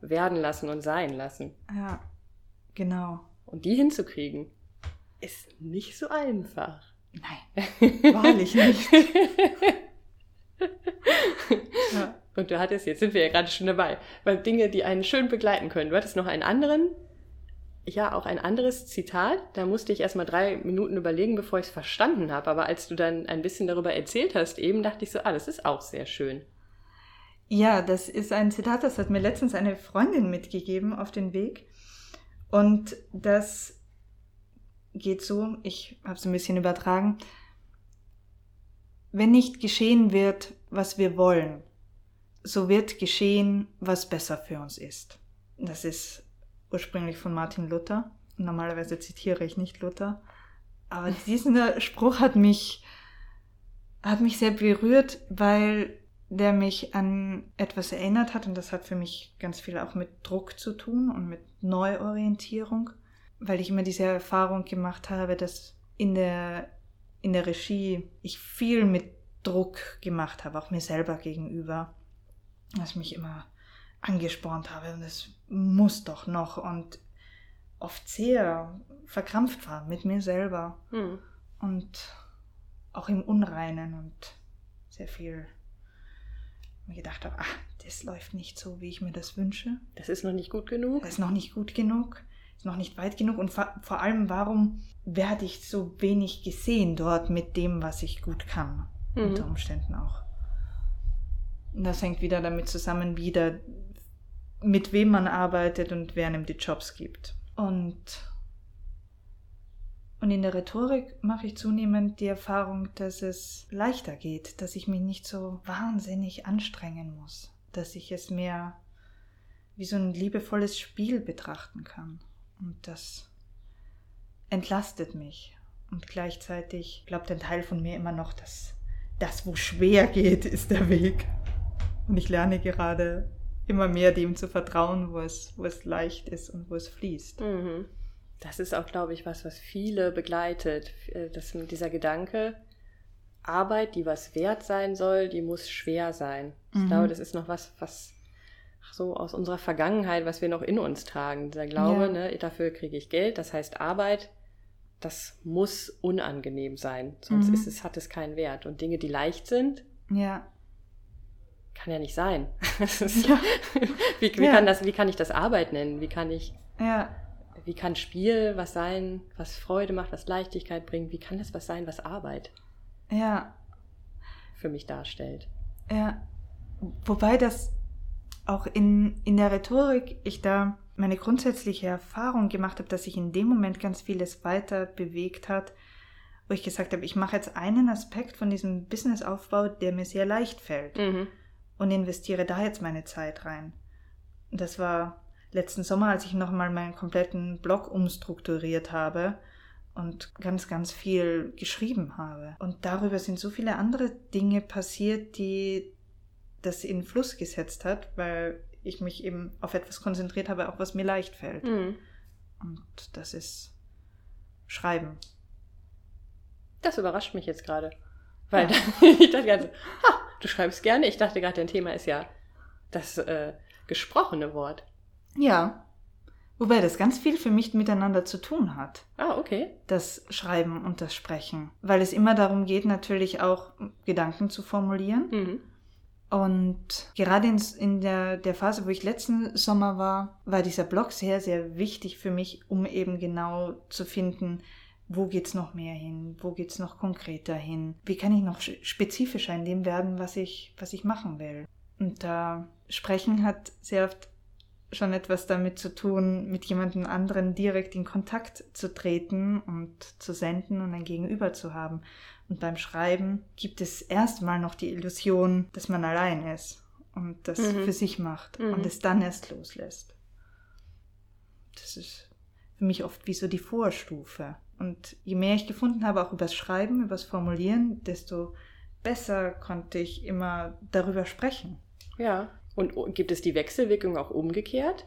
werden lassen und sein lassen. Ja, genau. Und die hinzukriegen, ist nicht so einfach. Nein, wahrlich nicht. ja. Und du hattest, jetzt sind wir ja gerade schon dabei, weil Dinge, die einen schön begleiten können. Du hattest noch einen anderen, ja, auch ein anderes Zitat. Da musste ich erstmal drei Minuten überlegen, bevor ich es verstanden habe. Aber als du dann ein bisschen darüber erzählt hast, eben dachte ich so, ah, das ist auch sehr schön. Ja, das ist ein Zitat, das hat mir letztens eine Freundin mitgegeben auf den Weg. Und das geht so, ich habe es ein bisschen übertragen. Wenn nicht geschehen wird, was wir wollen, so wird geschehen, was besser für uns ist. Das ist ursprünglich von Martin Luther. Normalerweise zitiere ich nicht Luther. Aber dieser Spruch hat mich, hat mich sehr berührt, weil der mich an etwas erinnert hat und das hat für mich ganz viel auch mit Druck zu tun und mit Neuorientierung, weil ich immer diese Erfahrung gemacht habe, dass in der, in der Regie ich viel mit Druck gemacht habe, auch mir selber gegenüber dass mich immer angespornt habe und es muss doch noch und oft sehr verkrampft war mit mir selber mhm. und auch im Unreinen und sehr viel mir gedacht habe, ach, das läuft nicht so, wie ich mir das wünsche. Das ist noch nicht gut genug. Das ist noch nicht gut genug, ist noch nicht weit genug und vor allem, warum werde ich so wenig gesehen dort mit dem, was ich gut kann, mhm. unter Umständen auch. Und das hängt wieder damit zusammen, wieder mit wem man arbeitet und wer einem die Jobs gibt. Und, und in der Rhetorik mache ich zunehmend die Erfahrung, dass es leichter geht, dass ich mich nicht so wahnsinnig anstrengen muss, dass ich es mehr wie so ein liebevolles Spiel betrachten kann. Und das entlastet mich. Und gleichzeitig glaubt ein Teil von mir immer noch, dass das, wo schwer geht, ist der Weg. Und ich lerne gerade immer mehr dem zu vertrauen, wo es, wo es leicht ist und wo es fließt. Mhm. Das ist auch, glaube ich, was, was viele begleitet. Äh, das, dieser Gedanke, Arbeit, die was wert sein soll, die muss schwer sein. Ich mhm. glaube, das ist noch was, was so aus unserer Vergangenheit, was wir noch in uns tragen. Dieser Glaube, ja. ne, dafür kriege ich Geld, das heißt Arbeit, das muss unangenehm sein, sonst mhm. ist es, hat es keinen Wert. Und Dinge, die leicht sind, ja kann ja nicht sein. ja. wie, wie, kann das, wie kann ich das Arbeit nennen? Wie kann ich, ja. Wie kann Spiel was sein, was Freude macht, was Leichtigkeit bringt? Wie kann das was sein, was Arbeit ja. für mich darstellt? Ja. Wobei das auch in, in der Rhetorik ich da meine grundsätzliche Erfahrung gemacht habe, dass sich in dem Moment ganz vieles weiter bewegt hat, wo ich gesagt habe, ich mache jetzt einen Aspekt von diesem Businessaufbau, der mir sehr leicht fällt. Mhm und investiere da jetzt meine Zeit rein. Das war letzten Sommer, als ich nochmal meinen kompletten Blog umstrukturiert habe und ganz, ganz viel geschrieben habe. Und darüber sind so viele andere Dinge passiert, die das in Fluss gesetzt hat, weil ich mich eben auf etwas konzentriert habe, auch was mir leicht fällt. Mhm. Und das ist Schreiben. Das überrascht mich jetzt gerade. Weil ja. ich dachte ganz, ha, Du schreibst gerne. Ich dachte gerade, dein Thema ist ja das äh, gesprochene Wort. Ja. Wobei das ganz viel für mich miteinander zu tun hat. Ah, okay. Das Schreiben und das Sprechen. Weil es immer darum geht, natürlich auch Gedanken zu formulieren. Mhm. Und gerade in, in der, der Phase, wo ich letzten Sommer war, war dieser Blog sehr, sehr wichtig für mich, um eben genau zu finden, wo geht's noch mehr hin? Wo geht's noch konkreter hin? Wie kann ich noch spezifischer in dem werden, was ich, was ich machen will? Und da Sprechen hat sehr oft schon etwas damit zu tun, mit jemandem anderen direkt in Kontakt zu treten und zu senden und ein Gegenüber zu haben. Und beim Schreiben gibt es erstmal noch die Illusion, dass man allein ist und das mhm. für sich macht mhm. und es dann erst loslässt. Das ist für mich oft wie so die Vorstufe. Und je mehr ich gefunden habe, auch übers Schreiben, übers Formulieren, desto besser konnte ich immer darüber sprechen. Ja. Und gibt es die Wechselwirkung auch umgekehrt?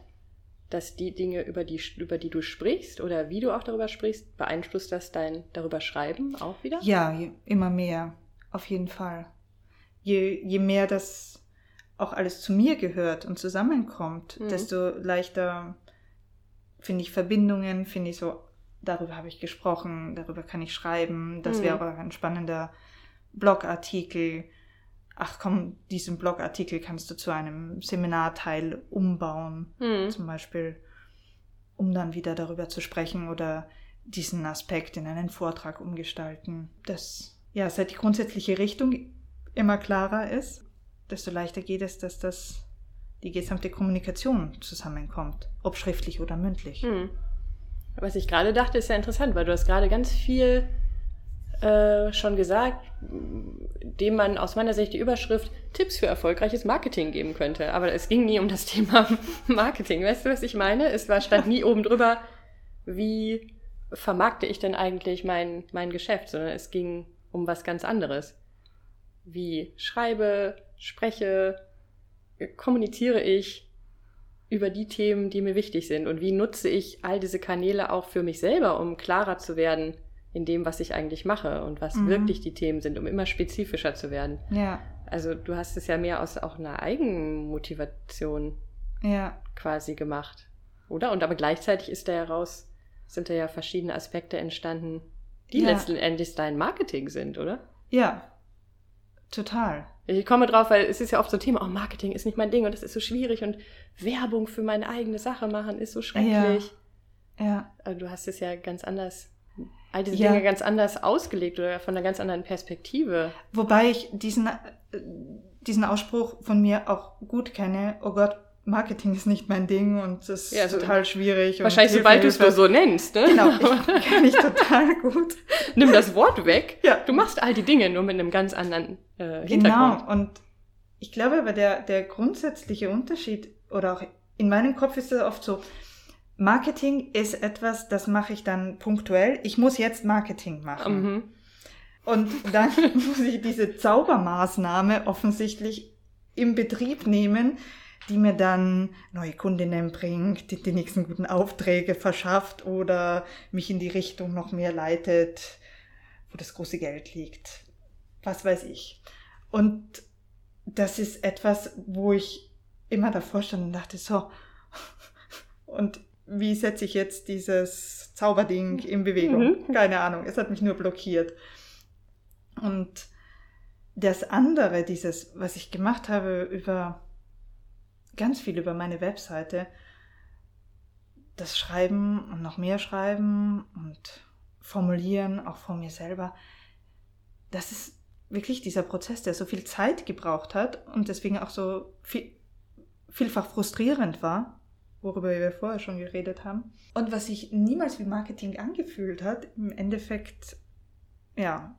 Dass die Dinge, über die, über die du sprichst oder wie du auch darüber sprichst, beeinflusst das dein darüber Schreiben auch wieder? Ja, immer mehr. Auf jeden Fall. Je, je mehr das auch alles zu mir gehört und zusammenkommt, mhm. desto leichter finde ich Verbindungen, finde ich so darüber habe ich gesprochen, darüber kann ich schreiben, das mhm. wäre ein spannender Blogartikel. Ach komm, diesen Blogartikel kannst du zu einem Seminarteil umbauen, Mhm. zum Beispiel, um dann wieder darüber zu sprechen oder diesen Aspekt in einen Vortrag umgestalten. Das, ja, seit die grundsätzliche Richtung immer klarer ist, desto leichter geht es, dass das die gesamte Kommunikation zusammenkommt, ob schriftlich oder mündlich. Hm. Was ich gerade dachte, ist ja interessant, weil du hast gerade ganz viel äh, schon gesagt, dem man aus meiner Sicht die Überschrift Tipps für erfolgreiches Marketing geben könnte. Aber es ging nie um das Thema Marketing. Weißt du, was ich meine? Es war, stand nie oben drüber, wie vermarkte ich denn eigentlich mein, mein Geschäft, sondern es ging um was ganz anderes. Wie schreibe, spreche, kommuniziere ich über die Themen, die mir wichtig sind und wie nutze ich all diese Kanäle auch für mich selber, um klarer zu werden in dem, was ich eigentlich mache und was Mhm. wirklich die Themen sind, um immer spezifischer zu werden. Ja, Also du hast es ja mehr aus auch einer Eigenmotivation ja, quasi gemacht, oder? Und aber gleichzeitig ist da heraus, sind da ja verschiedene Aspekte entstanden, die Ja. letztendlich dein Marketing sind, oder? ja, total. Ich komme drauf, weil es ist ja oft so ein Thema, oh, Marketing ist nicht mein Ding und das ist so schwierig und Werbung für meine eigene Sache machen ist so schrecklich. Ja, Also du hast es ja ganz anders, all diese Ja. Dinge ganz anders ausgelegt oder von einer ganz anderen Perspektive. wobei ich diesen, äh, diesen Ausspruch von mir auch gut kenne, oh Gott, Marketing ist nicht mein Ding und das ist Ja, also total schwierig. Wahrscheinlich, Hilfe, sobald du es nur so nennst, ne? Genau, ich kenne ich total gut. Nimm das Wort weg. Ja. Du machst all die Dinge nur mit einem ganz anderen äh, Genau, Hintergrund. und ich glaube aber der, der grundsätzliche Unterschied, oder auch in meinem Kopf ist es oft so, Marketing ist etwas, das mache ich dann punktuell. Ich muss jetzt Marketing machen. Mhm. Und dann muss ich diese Zaubermaßnahme offensichtlich im Betrieb nehmen, die mir dann neue Kundinnen bringt, die die nächsten guten Aufträge verschafft oder mich in die Richtung noch mehr leitet, wo das große Geld liegt. Was weiß ich. Und das ist etwas, wo ich immer davor stand und dachte, so, und wie setze ich jetzt dieses Zauberding in Bewegung? Mhm. Keine Ahnung, es hat mich nur blockiert. Und das andere, dieses, was ich gemacht habe über ganz viel über meine Webseite, das Schreiben und noch mehr Schreiben und Formulieren, auch von mir selber, das ist wirklich dieser Prozess, der so viel Zeit gebraucht hat und deswegen auch so viel, vielfach frustrierend war, worüber wir vorher schon geredet haben. Und was sich niemals wie Marketing angefühlt hat, im Endeffekt, ja,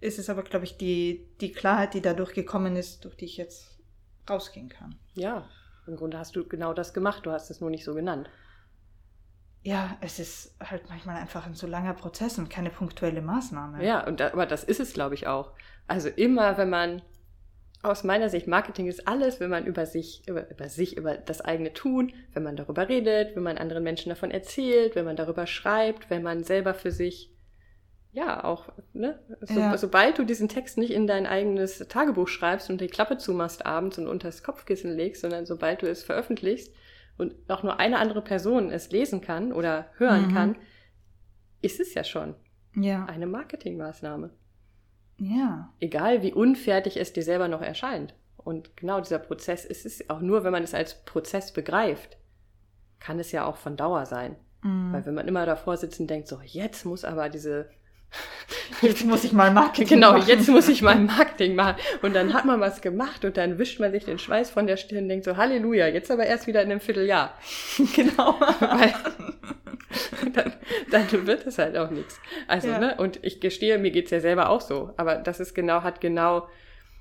ist es aber, glaube ich, die, die Klarheit, die dadurch gekommen ist, durch die ich jetzt rausgehen kann. Ja, im Grunde hast du genau das gemacht, du hast es nur nicht so genannt. Ja, es ist halt manchmal einfach ein so langer Prozess und keine punktuelle Maßnahme. Ja, und aber das ist es, glaube ich, auch. Also immer, wenn man aus meiner Sicht, Marketing ist alles, wenn man über sich, über, über sich, über das eigene Tun, wenn man darüber redet, wenn man anderen Menschen davon erzählt, wenn man darüber schreibt, wenn man selber für sich, ja, auch, ne, so, Ja. sobald du diesen Text nicht in dein eigenes Tagebuch schreibst und die Klappe zumachst abends und unter das Kopfkissen legst, sondern sobald du es veröffentlichst und auch nur eine andere Person es lesen kann oder hören Mhm. kann, ist es ja schon Ja. eine Marketingmaßnahme Ja. egal wie unfertig es dir selber noch erscheint. Und genau dieser Prozess ist es auch nur, wenn man es als Prozess begreift, kann es ja auch von Dauer sein. Mhm. Weil wenn man immer davor sitzt und denkt, so, jetzt muss aber diese, Jetzt muss ich mal Marketing genau, machen. jetzt muss ich mal Marketing machen. Und dann hat man was gemacht und dann wischt man sich den Schweiß von der Stirn und denkt so, Halleluja, jetzt aber erst wieder in einem Vierteljahr. genau. Weil dann, dann wird es halt auch nichts. Also, Ja. ne, und ich gestehe, mir geht's ja selber auch so. Aber das ist genau, hat genau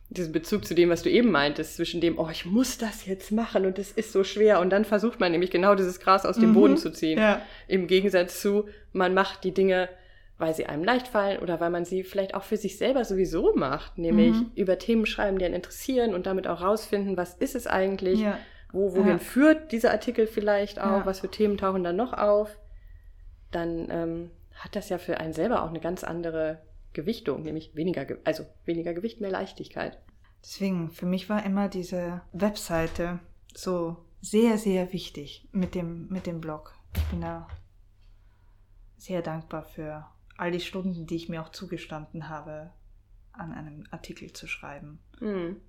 diesen Bezug zu dem, was du eben meintest, zwischen dem, oh, ich muss das jetzt machen und es ist so schwer. Und dann versucht man nämlich genau dieses Gras aus dem Mhm. Boden zu ziehen. Ja. Im Gegensatz zu, man macht die Dinge, weil sie einem leicht fallen oder weil man sie vielleicht auch für sich selber sowieso macht. Nämlich Mhm. über Themen schreiben, die einen interessieren und damit auch rausfinden, was ist es eigentlich, Ja. wo, wohin Ja. führt dieser Artikel vielleicht auch, was für Themen tauchen dann noch auf, dann ähm, hat das ja für einen selber auch eine ganz andere Gewichtung, nämlich weniger, Ge- also weniger Gewicht, mehr Leichtigkeit. Deswegen, für mich war immer diese Webseite so sehr, sehr wichtig mit dem, mit dem Blog. Ich bin da sehr dankbar für all die Stunden, die ich mir auch zugestanden habe, an einem Artikel zu schreiben. Hm.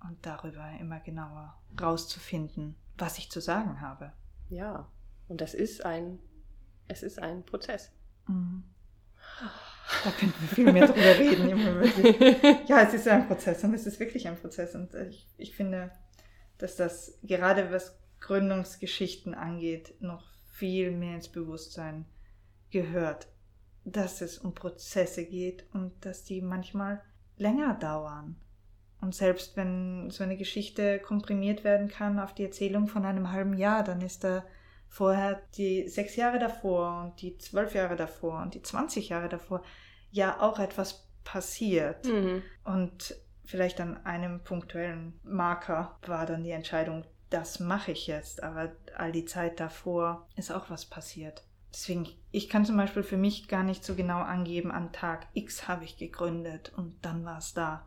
und darüber immer genauer rauszufinden, was ich zu sagen habe. Ja, und das ist ein, es ist ein Prozess. Mhm. Da könnten wir viel mehr drüber reden. Ja, es ist ein Prozess und es ist wirklich ein Prozess. Und ich, ich finde, dass das gerade was Gründungsgeschichten angeht, noch viel mehr ins Bewusstsein gehört, dass es um Prozesse geht und dass die manchmal länger dauern. Und selbst wenn so eine Geschichte komprimiert werden kann auf die Erzählung von einem halben Jahr, dann ist da vorher die sechs Jahre davor und die zwölf Jahre davor und die 20 Jahre davor ja auch etwas passiert. Mhm. Und vielleicht an einem punktuellen Marker war dann die Entscheidung, das mache ich jetzt, aber all die Zeit davor ist auch was passiert. Deswegen, ich kann zum Beispiel für mich gar nicht so genau angeben, an Tag X habe ich gegründet und dann war es da.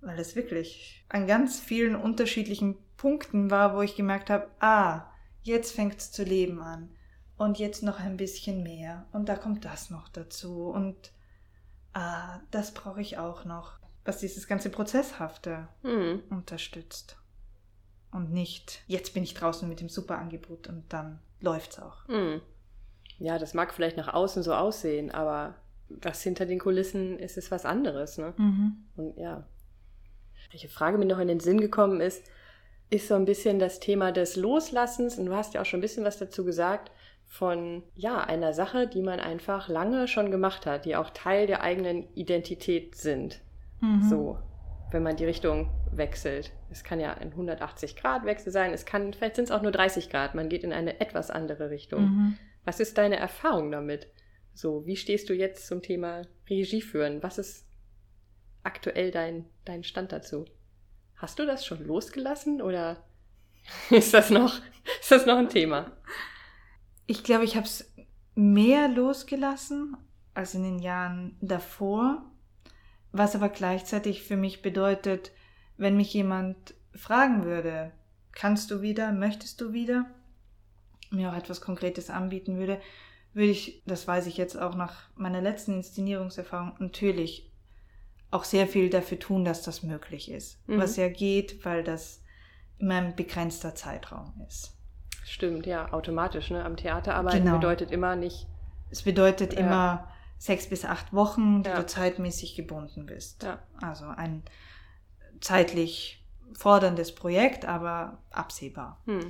Weil es wirklich an ganz vielen unterschiedlichen Punkten war, wo ich gemerkt habe, ah, jetzt fängt es zu leben an. Und jetzt noch ein bisschen mehr. Und da kommt das noch dazu. Und ah, das brauche ich auch noch. Was dieses ganze Prozesshafte mhm. unterstützt. Und nicht, jetzt bin ich draußen mit dem Superangebot und dann läuft's auch. Mhm. Ja, das mag vielleicht nach außen so aussehen, aber was hinter den Kulissen ist, ist was anderes. Ne? Mhm. Und ja. Welche Frage mir noch in den Sinn gekommen ist, ist so ein bisschen das Thema des Loslassens. Und du hast ja auch schon ein bisschen was dazu gesagt von ja einer Sache, die man einfach lange schon gemacht hat, die auch Teil der eigenen Identität sind. Mhm. So, wenn man die Richtung wechselt. Es kann ja ein 180 Grad Wechsel sein. Es kann vielleicht sind es auch nur 30 Grad. Man geht in eine etwas andere Richtung. Mhm. Was ist deine Erfahrung damit? So, wie stehst du jetzt zum Thema Regie führen? Was ist aktuell dein, dein Stand dazu? Hast du das schon losgelassen oder ist das noch, ist das noch ein Thema? Ich glaube, ich habe es mehr losgelassen als in den Jahren davor, was aber gleichzeitig für mich bedeutet, wenn mich jemand fragen würde, kannst du wieder, möchtest du wieder, mir auch etwas Konkretes anbieten würde, würde ich, das weiß ich jetzt auch nach meiner letzten Inszenierungserfahrung, natürlich auch sehr viel dafür tun, dass das möglich ist. Mhm. Was ja geht, weil das immer ein begrenzter Zeitraum ist. Stimmt, ja, automatisch. Ne? Am Theater arbeiten genau. bedeutet immer nicht. Es bedeutet ja. immer sechs bis acht Wochen, die ja. du zeitmäßig gebunden bist. Ja. Also ein zeitlich forderndes Projekt, aber absehbar. Hm.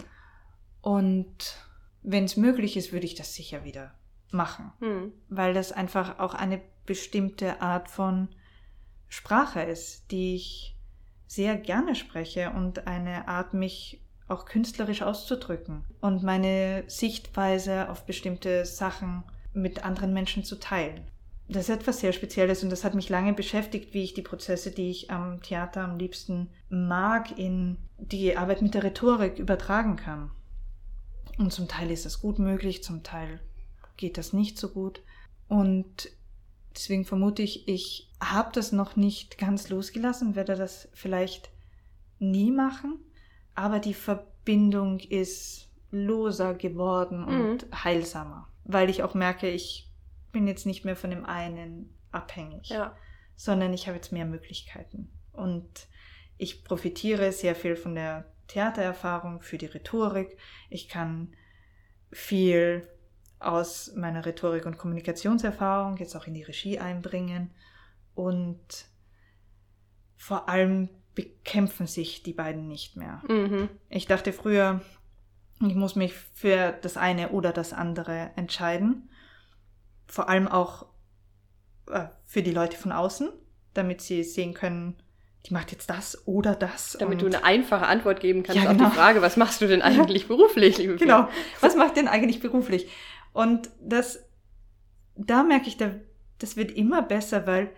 Und wenn es möglich ist, würde ich das sicher wieder machen, hm. weil das einfach auch eine bestimmte Art von Sprache ist, die ich sehr gerne spreche und eine Art, mich auch künstlerisch auszudrücken und meine Sichtweise auf bestimmte Sachen mit anderen Menschen zu teilen. Das ist etwas sehr Spezielles und das hat mich lange beschäftigt, wie ich die Prozesse, die ich am Theater am liebsten mag, in die Arbeit mit der Rhetorik übertragen kann. Und zum Teil ist das gut möglich, zum Teil geht das nicht so gut. Und deswegen vermute ich, ich habe das noch nicht ganz losgelassen, werde das vielleicht nie machen, aber die Verbindung ist loser geworden und mhm. heilsamer, weil ich auch merke, ich bin jetzt nicht mehr von dem einen abhängig, ja. sondern ich habe jetzt mehr Möglichkeiten und ich profitiere sehr viel von der Theatererfahrung für die Rhetorik. Ich kann viel aus meiner Rhetorik- und Kommunikationserfahrung jetzt auch in die Regie einbringen. Und vor allem bekämpfen sich die beiden nicht mehr. Mhm. Ich dachte früher, ich muss mich für das eine oder das andere entscheiden. Vor allem auch äh, für die Leute von außen, damit sie sehen können, die macht jetzt das oder das. Damit du eine einfache Antwort geben kannst ja, genau. auf die Frage, was machst du denn eigentlich beruflich, liebe Genau, was macht denn eigentlich beruflich? Und das, da merke ich, da, das wird immer besser, weil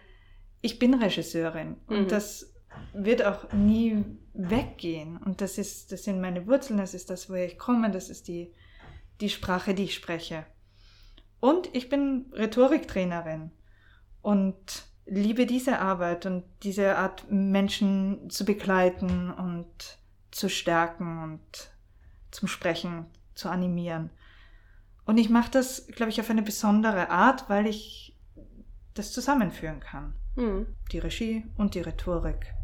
ich bin Regisseurin und mhm. das wird auch nie weggehen. Und das ist, das sind meine Wurzeln, das ist das, woher ich komme, das ist die, die Sprache, die ich spreche. Und ich bin Rhetoriktrainerin und liebe diese Arbeit und diese Art Menschen zu begleiten und zu stärken und zum Sprechen zu animieren. Und ich mache das, glaube ich, auf eine besondere Art, weil ich das zusammenführen kann. Mhm. Die Regie und die Rhetorik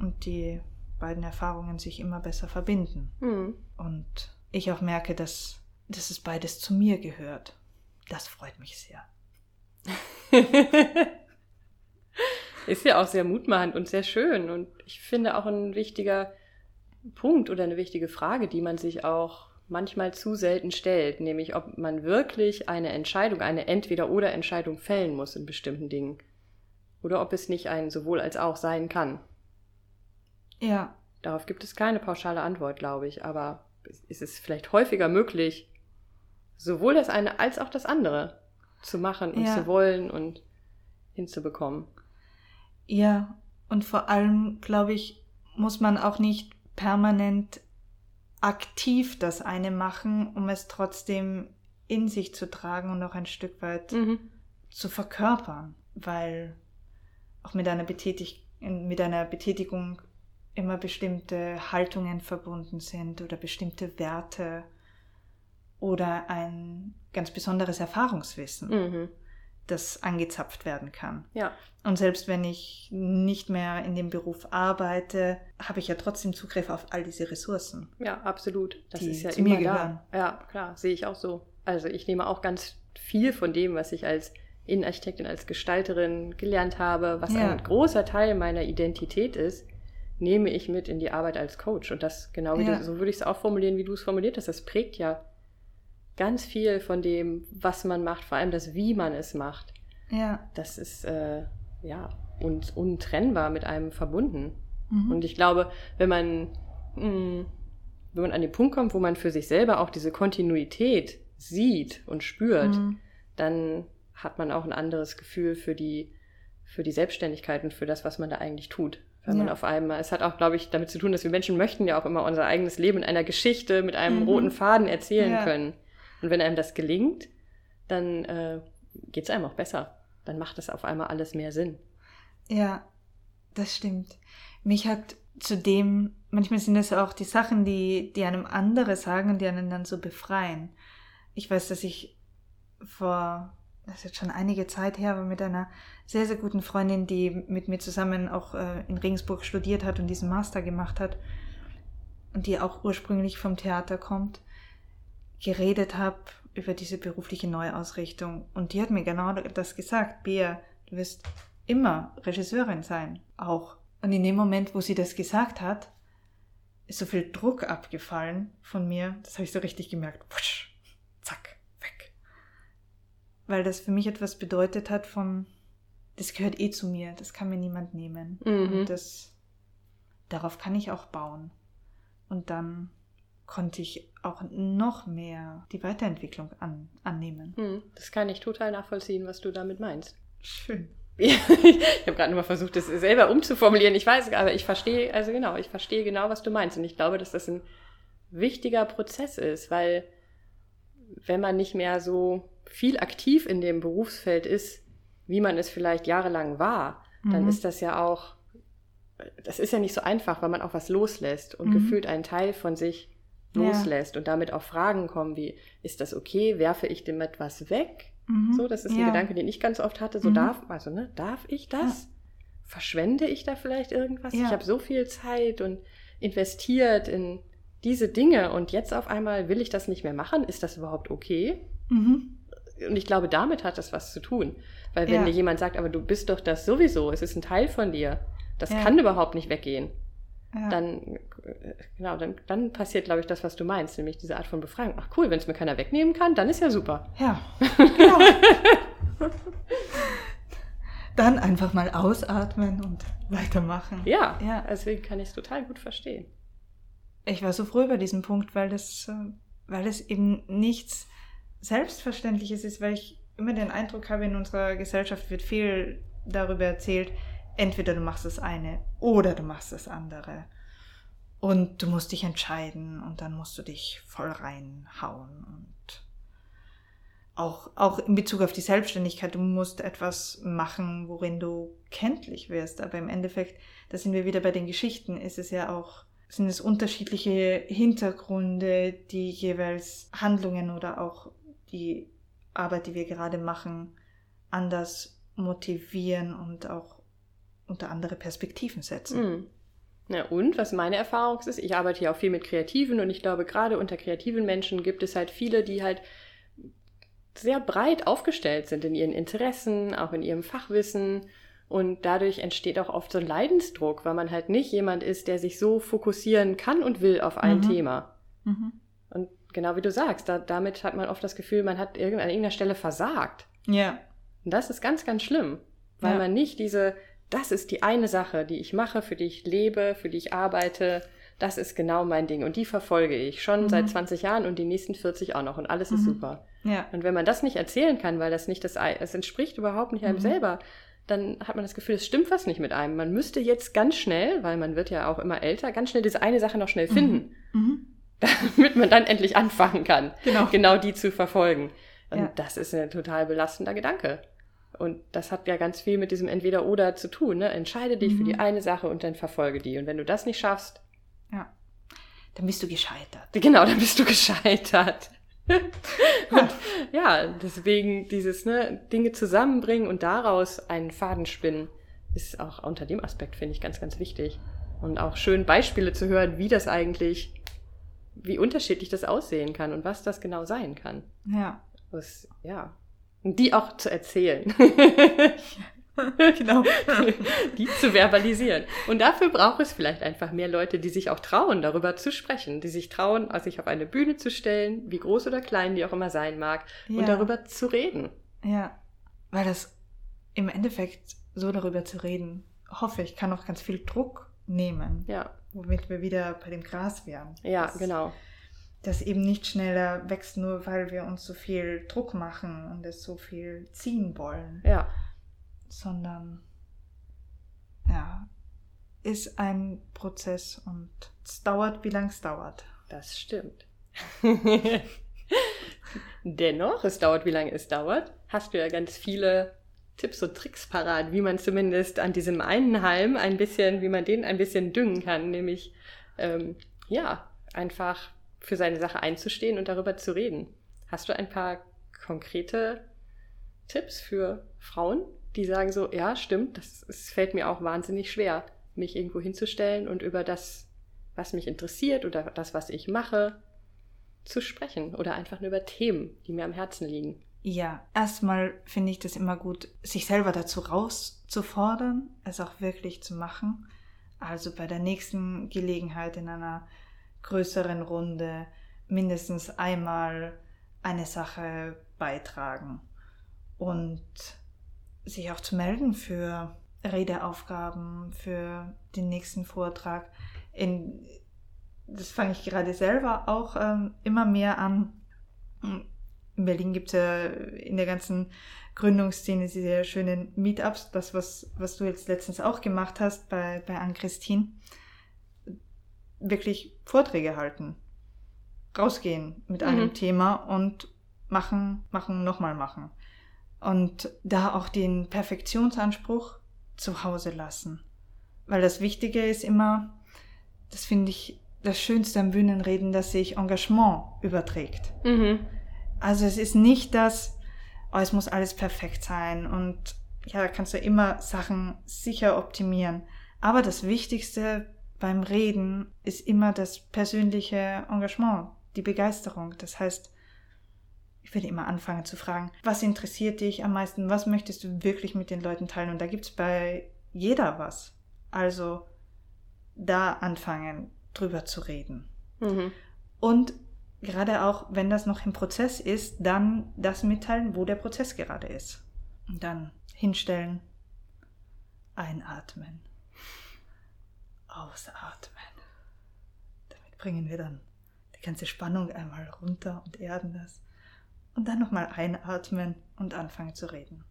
und die beiden Erfahrungen sich immer besser verbinden. Mhm. Und ich auch merke, dass, dass es beides zu mir gehört. Das freut mich sehr. Ist ja auch sehr mutmachend und sehr schön. Und ich finde auch ein wichtiger Punkt oder eine wichtige Frage, die man sich auch manchmal zu selten stellt, nämlich ob man wirklich eine Entscheidung, eine Entweder-oder-Entscheidung fällen muss in bestimmten Dingen. Oder ob es nicht ein sowohl als auch sein kann. Ja. Darauf gibt es keine pauschale Antwort, glaube ich, aber ist es vielleicht häufiger möglich, sowohl das eine als auch das andere zu machen und Ja. zu wollen und hinzubekommen. Ja, und vor allem, glaube ich, muss man auch nicht permanent aktiv das eine machen, um es trotzdem in sich zu tragen und auch ein Stück weit Mhm. zu verkörpern, weil auch mit einer, Betätig mit einer Betätigung immer bestimmte Haltungen verbunden sind oder bestimmte Werte oder ein ganz besonderes Erfahrungswissen, Mhm. das angezapft werden kann. Ja. Und selbst wenn ich nicht mehr in dem Beruf arbeite, habe ich ja trotzdem Zugriff auf all diese Ressourcen. Ja, absolut. Das Die ist ja immer mir gehören. da. Ja, klar, sehe ich auch so. Also ich nehme auch ganz viel von dem, was ich als Innenarchitektin, als Gestalterin gelernt habe, was Ja. ein großer Teil meiner Identität ist, nehme ich mit in die Arbeit als Coach. Und das genau wie Ja. du, so würde ich es auch formulieren, wie du es formuliert hast. Das prägt ja ganz viel von dem, was man macht, vor allem das, wie man es macht. Ja. Das ist äh, ja un untrennbar mit einem verbunden. Mhm. Und ich glaube, wenn man, mh, wenn man an den Punkt kommt, wo man für sich selber auch diese Kontinuität sieht und spürt, Mhm. dann hat man auch ein anderes Gefühl für die, für die Selbstständigkeit und für das, was man da eigentlich tut. Wenn man Ja. auf einmal, es hat auch, glaube ich, damit zu tun, dass wir Menschen möchten ja auch immer unser eigenes Leben in einer Geschichte mit einem Mhm. roten Faden erzählen Ja. können. Und wenn einem das gelingt, dann äh, geht es einem auch besser. Dann macht es auf einmal alles mehr Sinn. Ja, das stimmt. Mich hat zudem, manchmal sind es auch die Sachen, die, die einem andere sagen und die einen dann so befreien. Ich weiß, dass ich vor, das ist jetzt schon einige Zeit her, war mit einer sehr, sehr guten Freundin, die mit mir zusammen auch äh, in Regensburg studiert hat und diesen Master gemacht hat und die auch ursprünglich vom Theater kommt, geredet habe über diese berufliche Neuausrichtung. Und die hat mir genau das gesagt, Bea, du wirst immer Regisseurin sein, auch. Und in dem Moment, wo sie das gesagt hat, ist so viel Druck abgefallen von mir. Das habe ich so richtig gemerkt. Wusch, zack. Weil das für mich etwas bedeutet hat von, das gehört eh zu mir, das kann mir niemand nehmen. Mhm. Und das, darauf kann ich auch bauen. Und dann konnte ich auch noch mehr die Weiterentwicklung an, annehmen. Hm, Das kann ich total nachvollziehen, was du damit meinst. Schön. ich habe gerade nur mal versucht, das selber umzuformulieren. Ich weiß, aber ich verstehe, also genau, ich verstehe genau, was du meinst. Und ich glaube, dass das ein wichtiger Prozess ist, weil wenn man nicht mehr so viel aktiv in dem Berufsfeld ist, wie man es vielleicht jahrelang war, dann Mhm. ist das ja auch, das ist ja nicht so einfach, weil man auch was loslässt und Mhm. gefühlt einen Teil von sich Ja. loslässt und damit auch Fragen kommen wie, ist das okay, werfe ich dem etwas weg? Mhm. So, das ist ein Ja. Gedanke, den ich ganz oft hatte. So Mhm. darf, also ne, darf ich das? Verschwende ich da vielleicht irgendwas? Ja. Ich habe so viel Zeit und investiert in diese Dinge und jetzt auf einmal will ich das nicht mehr machen. Ist das überhaupt okay? Mhm. Und ich glaube, damit hat das was zu tun. Weil wenn Ja. dir jemand sagt, aber du bist doch das sowieso, es ist ein Teil von dir, das Ja. kann überhaupt nicht weggehen, Ja. dann, genau, dann, dann passiert, glaube ich, das, was du meinst, nämlich diese Art von Befreiung. Ach cool, wenn es mir keiner wegnehmen kann, dann ist ja super. Ja, genau. Dann einfach mal ausatmen und weitermachen. Ja, Ja. deswegen kann ich es total gut verstehen. Ich war so froh über diesen Punkt, weil das, äh, weil es eben nichts Selbstverständliches ist, weil ich immer den Eindruck habe, in unserer Gesellschaft wird viel darüber erzählt, entweder du machst das eine oder du machst das andere. Und du musst dich entscheiden und dann musst du dich voll reinhauen und auch, auch in Bezug auf die Selbstständigkeit, du musst etwas machen, worin du kenntlich wirst. Aber im Endeffekt, da sind wir wieder bei den Geschichten, ist es ja auch, sind es unterschiedliche Hintergründe, die jeweils Handlungen oder auch die Arbeit, die wir gerade machen, anders motivieren und auch unter andere Perspektiven setzen. Mhm. Ja, und was meine Erfahrung ist, ich arbeite ja auch viel mit Kreativen und ich glaube, gerade unter kreativen Menschen gibt es halt viele, die halt sehr breit aufgestellt sind in ihren Interessen, auch in ihrem Fachwissen. Und dadurch entsteht auch oft so ein Leidensdruck, weil man halt nicht jemand ist, der sich so fokussieren kann und will auf ein mhm. Thema. Mhm. Genau wie du sagst, da, damit hat man oft das Gefühl, man hat irgend, an irgendeiner Stelle versagt. Ja. Und das ist ganz, ganz schlimm, weil ja. man nicht diese, das ist die eine Sache, die ich mache, für die ich lebe, für die ich arbeite, das ist genau mein Ding und die verfolge ich schon mhm. seit 20 Jahren und die nächsten 40 auch noch und alles ist mhm. super. Ja. Und wenn man das nicht erzählen kann, weil das nicht das, es entspricht überhaupt nicht einem mhm. selber, dann hat man das Gefühl, es stimmt was nicht mit einem. Man müsste jetzt ganz schnell, weil man wird ja auch immer älter, ganz schnell diese eine Sache noch schnell finden, mhm. Mhm. damit man dann endlich anfangen kann, genau, genau die zu verfolgen. Und Ja. das ist ein total belastender Gedanke. Und das hat ja ganz viel mit diesem Entweder-Oder zu tun. Ne? Entscheide dich für Mhm. die eine Sache und dann verfolge die. Und wenn du das nicht schaffst, Ja. Dann bist du gescheitert. Genau, dann bist du gescheitert. und ja, deswegen dieses ne, Dinge zusammenbringen und daraus einen Faden spinnen, ist auch unter dem Aspekt, finde ich, ganz, ganz wichtig. Und auch schön Beispiele zu hören, wie das eigentlich, wie unterschiedlich das aussehen kann und was das genau sein kann. Ja. Das, ja. Und die auch zu erzählen. genau. die zu verbalisieren. Und dafür braucht es vielleicht einfach mehr Leute, die sich auch trauen, darüber zu sprechen, die sich trauen, sich auf eine Bühne zu stellen, wie groß oder klein die auch immer sein mag, Ja. und darüber zu reden. Ja. Weil das im Endeffekt so darüber zu reden, hoffe ich, kann auch ganz viel Druck nehmen. Ja, Womit wir wieder bei dem Gras wären. ja, das, genau. Das eben nicht schneller wächst, nur weil wir uns so viel Druck machen und es so viel ziehen wollen. Ja, sondern ja, ist ein Prozess und es dauert, wie lang es dauert. das stimmt. Dennoch, es dauert, wie lange es dauert, hast du ja ganz viele Tipps und Tricks parat, wie man zumindest an diesem einen Halm ein bisschen, wie man den ein bisschen düngen kann, nämlich ähm, ja, einfach für seine Sache einzustehen und darüber zu reden. Hast du ein paar konkrete Tipps für Frauen, die sagen so, ja, stimmt, das, es fällt mir auch wahnsinnig schwer, mich irgendwo hinzustellen und über das, was mich interessiert oder das, was ich mache, zu sprechen oder einfach nur über Themen, die mir am Herzen liegen. Ja, erstmal finde ich das immer gut, sich selber dazu rauszufordern, es auch wirklich zu machen. Also bei der nächsten Gelegenheit in einer größeren Runde mindestens einmal eine Sache beitragen und sich auch zu melden für Redeaufgaben, für den nächsten Vortrag. In, das fange ich gerade selber auch ähm, immer mehr an. In Berlin gibt es ja in der ganzen Gründungsszene diese schönen Meetups, das, was, was du jetzt letztens auch gemacht hast bei, bei Ann-Christine. Wirklich Vorträge halten, rausgehen mit einem Mhm. Thema und machen, machen, nochmal machen. Und da auch den Perfektionsanspruch zu Hause lassen. Weil das Wichtige ist immer, das finde ich das Schönste am Bühnenreden, dass sich Engagement überträgt. Mhm. Also es ist nicht das, oh, es muss alles perfekt sein und ja, da kannst du immer Sachen sicher optimieren. Aber das Wichtigste beim Reden ist immer das persönliche Engagement, die Begeisterung. Das heißt, ich würde immer anfangen zu fragen, was interessiert dich am meisten, was möchtest du wirklich mit den Leuten teilen? Und da gibt's bei jeder was. Also da anfangen, drüber zu reden. Mhm. Und gerade auch, wenn das noch im Prozess ist, dann das mitteilen, wo der Prozess gerade ist. Und dann hinstellen, einatmen, ausatmen. Damit bringen wir dann die ganze Spannung einmal runter und erden das. Und dann nochmal einatmen und anfangen zu reden.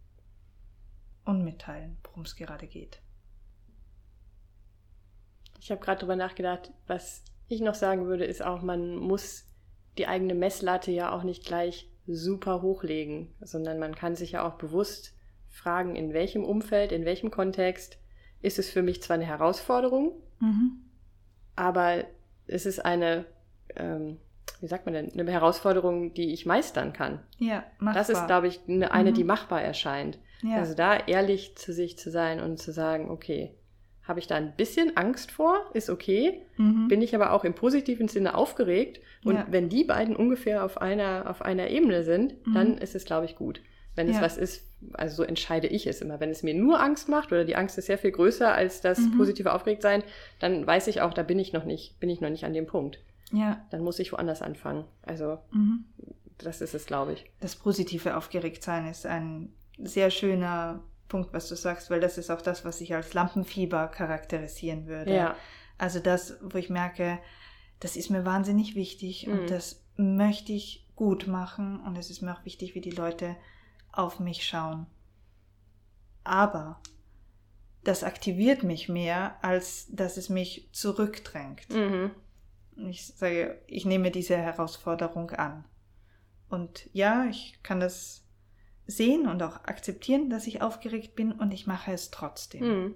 Und mitteilen, worum es gerade geht. Ich habe gerade drüber nachgedacht, was ich noch sagen würde, ist auch, man muss die eigene Messlatte ja auch nicht gleich super hochlegen, sondern man kann sich ja auch bewusst fragen, in welchem Umfeld, in welchem Kontext ist es für mich zwar eine Herausforderung, aber es ist eine, ähm, wie sagt man denn, eine Herausforderung, die ich meistern kann. Ja, machbar. Das ist, glaube ich, eine, eine Mhm. die machbar erscheint. ja. Also da ehrlich zu sich zu sein und zu sagen, okay, habe ich da ein bisschen Angst vor, ist okay. Mhm. Bin ich aber auch im positiven Sinne aufgeregt. Und Ja. wenn die beiden ungefähr auf einer, auf einer Ebene sind, Mhm. dann ist es, glaube ich, gut. Wenn es Ja. was ist, also so entscheide ich es immer. Wenn es mir nur Angst macht oder die Angst ist sehr viel größer als das Mhm. positive Aufgeregtsein, dann weiß ich auch, da bin ich noch nicht, bin ich noch nicht an dem Punkt. Ja. Dann muss ich woanders anfangen. Also, Mhm. das ist es, glaube ich. Das positive Aufgeregtsein ist ein sehr schöner Punkt, was du sagst, weil das ist auch das, was ich als Lampenfieber charakterisieren würde. Ja. Also das, wo ich merke, das ist mir wahnsinnig wichtig Mhm. und das möchte ich gut machen und es ist mir auch wichtig, wie die Leute auf mich schauen. Aber das aktiviert mich mehr, als dass es mich zurückdrängt. Mhm. Ich sage, ich nehme diese Herausforderung an. Und ja, ich kann das sehen und auch akzeptieren, dass ich aufgeregt bin und ich mache es trotzdem. Mhm.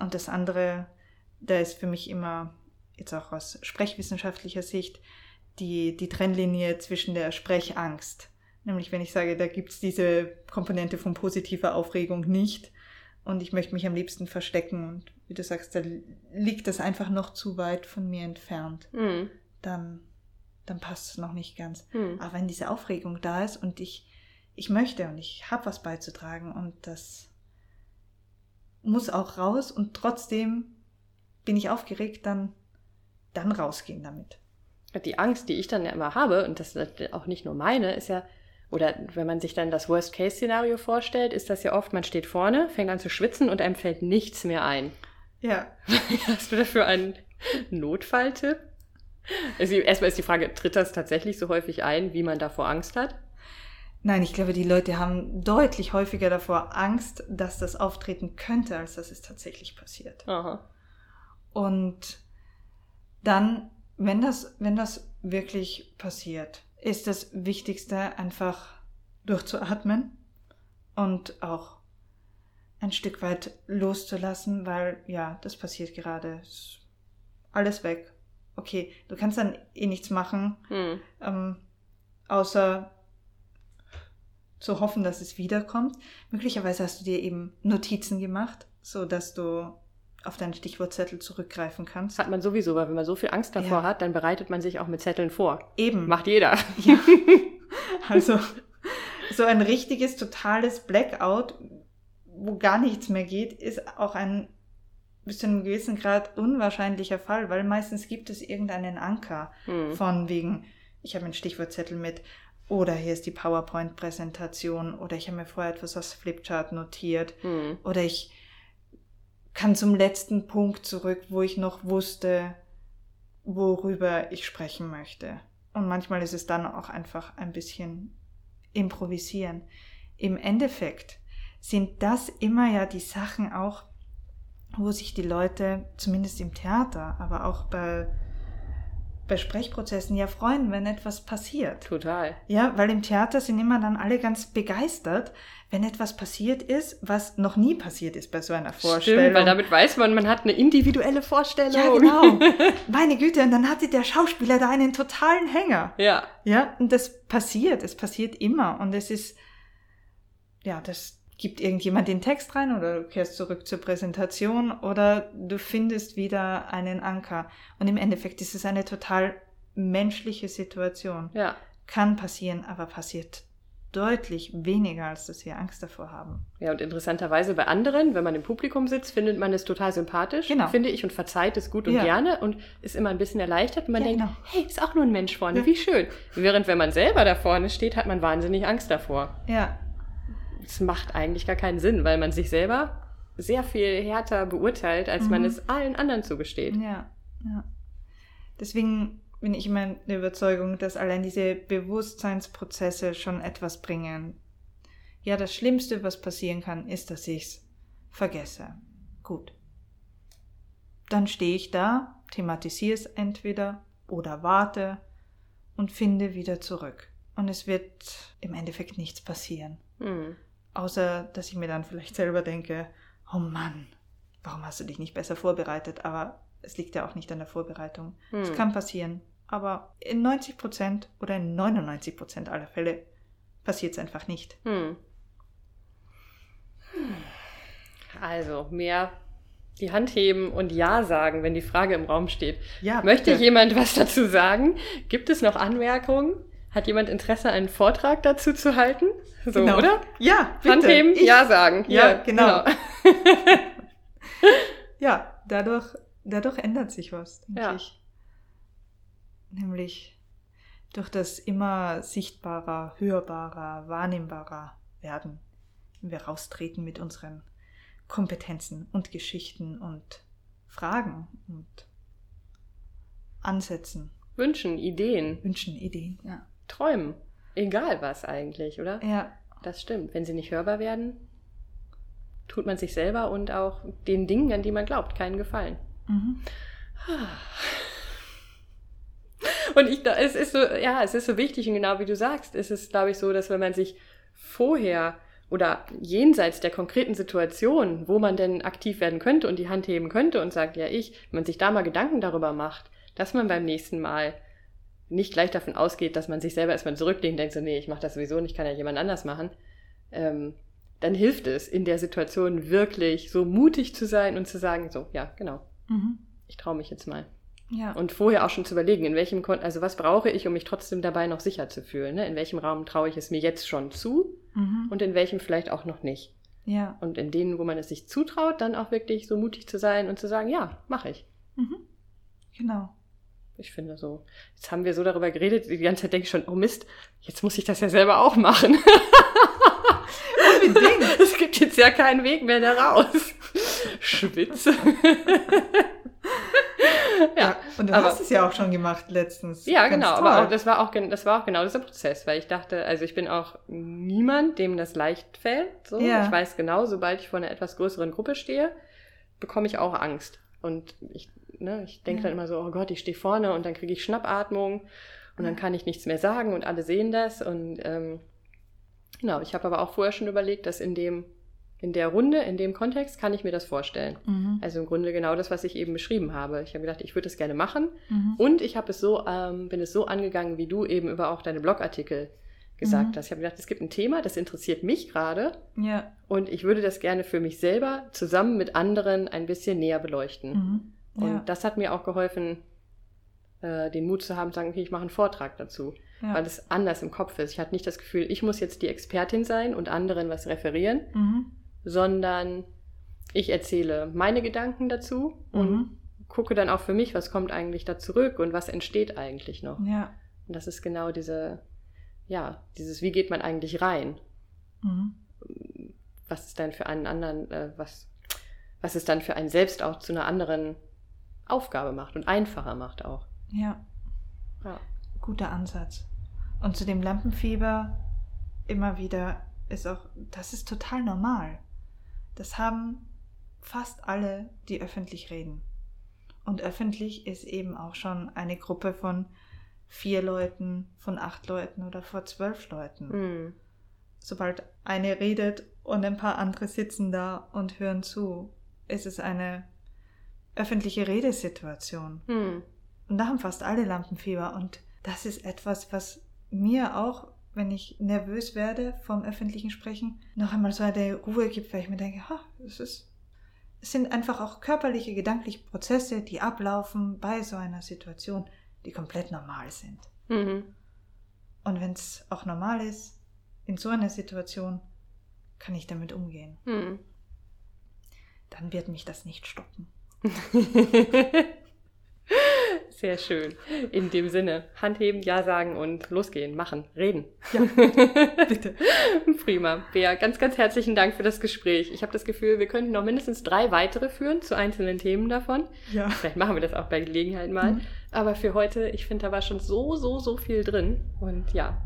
Und das andere, da ist für mich immer, jetzt auch aus sprechwissenschaftlicher Sicht, die, die Trennlinie zwischen der Sprechangst. Nämlich wenn ich sage, da gibt es diese Komponente von positiver Aufregung nicht und ich möchte mich am liebsten verstecken und wie du sagst, da liegt das einfach noch zu weit von mir entfernt, Mhm. dann, dann passt es noch nicht ganz. Mhm. Aber wenn diese Aufregung da ist und ich, ich möchte und ich habe was beizutragen und das muss auch raus und trotzdem bin ich aufgeregt, dann, dann rausgehen damit. Die Angst, die ich dann ja immer habe, und das ist auch nicht nur meine, ist ja, oder wenn man sich dann das Worst-Case-Szenario vorstellt, ist das ja oft, man steht vorne, fängt an zu schwitzen und einem fällt nichts mehr ein. Ja, Hast du dafür einen Notfalltipp? Also erstmal ist die Frage, tritt das tatsächlich so häufig ein, wie man davor Angst hat? nein, ich glaube, die Leute haben deutlich häufiger davor Angst, dass das auftreten könnte, als dass es tatsächlich passiert. Aha. Und dann, wenn das, wenn das wirklich passiert, ist das Wichtigste einfach durchzuatmen und auch ein Stück weit loszulassen, weil ja, das passiert gerade. Ist Alles weg. Okay, du kannst dann eh nichts machen, Hm. ähm, außer zu hoffen, dass es wiederkommt. Möglicherweise hast du dir eben Notizen gemacht, so dass du auf deinen Stichwortzettel zurückgreifen kannst. Hat man sowieso, weil wenn man so viel Angst davor Ja. hat, dann bereitet man sich auch mit Zetteln vor. Eben. Macht jeder. Ja. Also so ein richtiges, totales Blackout, wo gar nichts mehr geht, ist auch ein bis zu einem gewissen Grad unwahrscheinlicher Fall, weil meistens gibt es irgendeinen Anker Hm. von wegen, ich habe einen Stichwortzettel mit oder hier ist die PowerPoint-Präsentation oder ich habe mir vorher etwas aus Flipchart notiert Hm. oder ich kann zum letzten Punkt zurück, wo ich noch wusste, worüber ich sprechen möchte. Und manchmal ist es dann auch einfach ein bisschen improvisieren. Im Endeffekt sind das immer ja die Sachen auch, wo sich die Leute, zumindest im Theater, aber auch bei, bei Sprechprozessen ja freuen, wenn etwas passiert. Total. Ja, weil im Theater sind immer dann alle ganz begeistert, wenn etwas passiert ist, was noch nie passiert ist bei so einer Vorstellung. Stimmt, weil damit weiß man, man hat eine individuelle Vorstellung. ja, genau. Meine Güte, und dann hatte der Schauspieler da einen totalen Hänger. ja. Ja, und das passiert, es passiert immer. Und es ist, ja, das gibt irgendjemand den Text rein oder du kehrst zurück zur Präsentation oder du findest wieder einen Anker. Und im Endeffekt ist es eine total menschliche Situation. Ja. Kann passieren, aber passiert deutlich weniger, als dass wir Angst davor haben. Ja, und interessanterweise bei anderen, wenn man im Publikum sitzt, findet man es total sympathisch, Genau. finde ich, und verzeiht es gut und Ja. gerne und ist immer ein bisschen erleichtert und man Ja, denkt, genau. hey, ist auch nur ein Mensch vorne, Ja. wie schön. Während wenn man selber da vorne steht, hat man wahnsinnig Angst davor. Ja, Es macht eigentlich gar keinen Sinn, weil man sich selber sehr viel härter beurteilt, als man Mhm. es allen anderen zugesteht. ja, ja. Deswegen bin ich immer der Überzeugung, dass allein diese Bewusstseinsprozesse schon etwas bringen. Ja, das Schlimmste, was passieren kann, ist, dass ich's vergesse. Gut. Dann stehe ich da, thematisiere es entweder oder warte und finde wieder zurück. Und es wird im Endeffekt nichts passieren. Hm. Außer, dass ich mir dann vielleicht selber denke, oh Mann, warum hast du dich nicht besser vorbereitet? Aber es liegt ja auch nicht an der Vorbereitung. Es Hm. kann passieren. Aber in 90% oder in 99% aller Fälle passiert es einfach nicht. Hm. Also, mehr die Hand heben und Ja sagen, wenn die Frage im Raum steht. Ja, Möchte jemand was dazu sagen? Gibt es noch Anmerkungen? Hat jemand Interesse, einen Vortrag dazu zu halten? So, Genau. oder? Ja, bitte. Hand heben, Ich- Ja sagen. Ja, genau. genau. Ja, dadurch, dadurch ändert sich was, denke Ja. ich. Nämlich durch das immer sichtbarer, hörbarer, wahrnehmbarer werden, wenn wir raustreten mit unseren Kompetenzen und Geschichten und Fragen und Ansätzen, Wünschen, Ideen, Wünschen, Ideen. Ja. Träumen. Egal was eigentlich, oder? Ja, Das stimmt. Wenn sie nicht hörbar werden, tut man sich selber und auch den Dingen, an die man glaubt, keinen Gefallen. mhm. Und ich, da- es ist so, ja, es ist so wichtig und genau wie du sagst, ist es, glaube ich, so, dass wenn man sich vorher oder jenseits der konkreten Situation, wo man denn aktiv werden könnte und die Hand heben könnte und sagt, ja, ich, wenn man sich da mal Gedanken darüber macht, dass man beim nächsten Mal nicht gleich davon ausgeht, dass man sich selber erstmal zurücklehnt und denkt so, nee, ich mache das sowieso nicht, kann ja jemand anders machen, ähm, dann hilft es in der Situation wirklich so mutig zu sein und zu sagen, so, ja, genau, Mhm. ich traue mich jetzt mal. Ja. Und vorher auch schon zu überlegen, in welchem Kon also was brauche ich, um mich trotzdem dabei noch sicher zu fühlen. Ne? In welchem Raum traue ich es mir jetzt schon zu mhm. und in welchem vielleicht auch noch nicht. ja. Und in denen, wo man es sich zutraut, dann auch wirklich so mutig zu sein und zu sagen, ja, mache ich. Mhm. Genau. Ich finde so. Jetzt haben wir so darüber geredet, die ganze Zeit denke ich schon, oh Mist, jetzt muss ich das ja selber auch machen. Unbedingt. Es gibt jetzt ja keinen Weg mehr da raus. Schwitze. Ja, und du aber- hast es ja auch schon gemacht letztens. Ja, Ganz genau. toll. Aber auch, das war auch, das war auch genau dieser Prozess, weil ich dachte, also ich bin auch niemand, dem das leicht fällt. So. Ja. Ich weiß genau, sobald ich vor einer etwas größeren Gruppe stehe, bekomme ich auch Angst. Und ich, ne, ich denke Ja. dann immer so, oh Gott, ich stehe vorne und dann kriege ich Schnappatmung und dann kann ich nichts mehr sagen und alle sehen das. Und ähm, genau, ich habe aber auch vorher schon überlegt, dass in dem, in der Runde, in dem Kontext kann ich mir das vorstellen. Mhm. Also im Grunde genau das, was ich eben beschrieben habe. Ich habe gedacht, ich würde das gerne machen. Mhm. Und ich habe es so, ähm, bin es so angegangen, wie du eben über auch deine Blogartikel gesagt Mhm. hast. Ich habe gedacht, es gibt ein Thema, das interessiert mich gerade Ja. und ich würde das gerne für mich selber zusammen mit anderen ein bisschen näher beleuchten. Und Ja. das hat mir auch geholfen, äh, den Mut zu haben, zu sagen, okay, ich mache einen Vortrag dazu, ja. weil es anders im Kopf ist. Ich hatte nicht das Gefühl, ich muss jetzt die Expertin sein und anderen was referieren, Mhm. sondern ich erzähle meine Gedanken dazu und Mhm. gucke dann auch für mich, was kommt eigentlich da zurück und was entsteht eigentlich noch. Ja. Und das ist genau diese, ja, dieses, wie geht man eigentlich rein? Mhm. Was ist dann für einen anderen, äh, was, was es dann für einen selbst auch zu einer anderen Aufgabe macht und einfacher macht auch. Ja. Ja. Guter Ansatz. Und zu dem Lampenfieber immer wieder ist auch, das ist total normal. Das haben fast alle, die öffentlich reden. Und öffentlich ist eben auch schon eine Gruppe von vier Leuten, von acht Leuten oder vor zwölf Leuten. Hm. Sobald eine redet und ein paar andere sitzen da und hören zu, ist es eine öffentliche Redesituation. Hm. Und da haben fast alle Lampenfieber. Und das ist etwas, was mir auch, wenn ich nervös werde vom öffentlichen Sprechen, noch einmal so eine Ruhe gibt, weil ich mir denke, ha, es ist. Es sind einfach auch körperliche, gedankliche Prozesse, die ablaufen bei so einer Situation, die komplett normal sind. Mhm. Und wenn es auch normal ist, in so einer Situation, kann ich damit umgehen. Hm. Dann wird mich das nicht stoppen. Sehr schön. In dem Sinne, Hand heben, Ja sagen und losgehen, machen, reden. Ja, bitte. Prima. Bea, ganz, ganz herzlichen Dank für das Gespräch. Ich habe das Gefühl, wir könnten noch mindestens drei weitere führen zu einzelnen Themen davon. Ja. Vielleicht machen wir das auch bei Gelegenheit mal. Mhm. Aber für heute, ich finde, da war schon so, so, so viel drin. Und ja,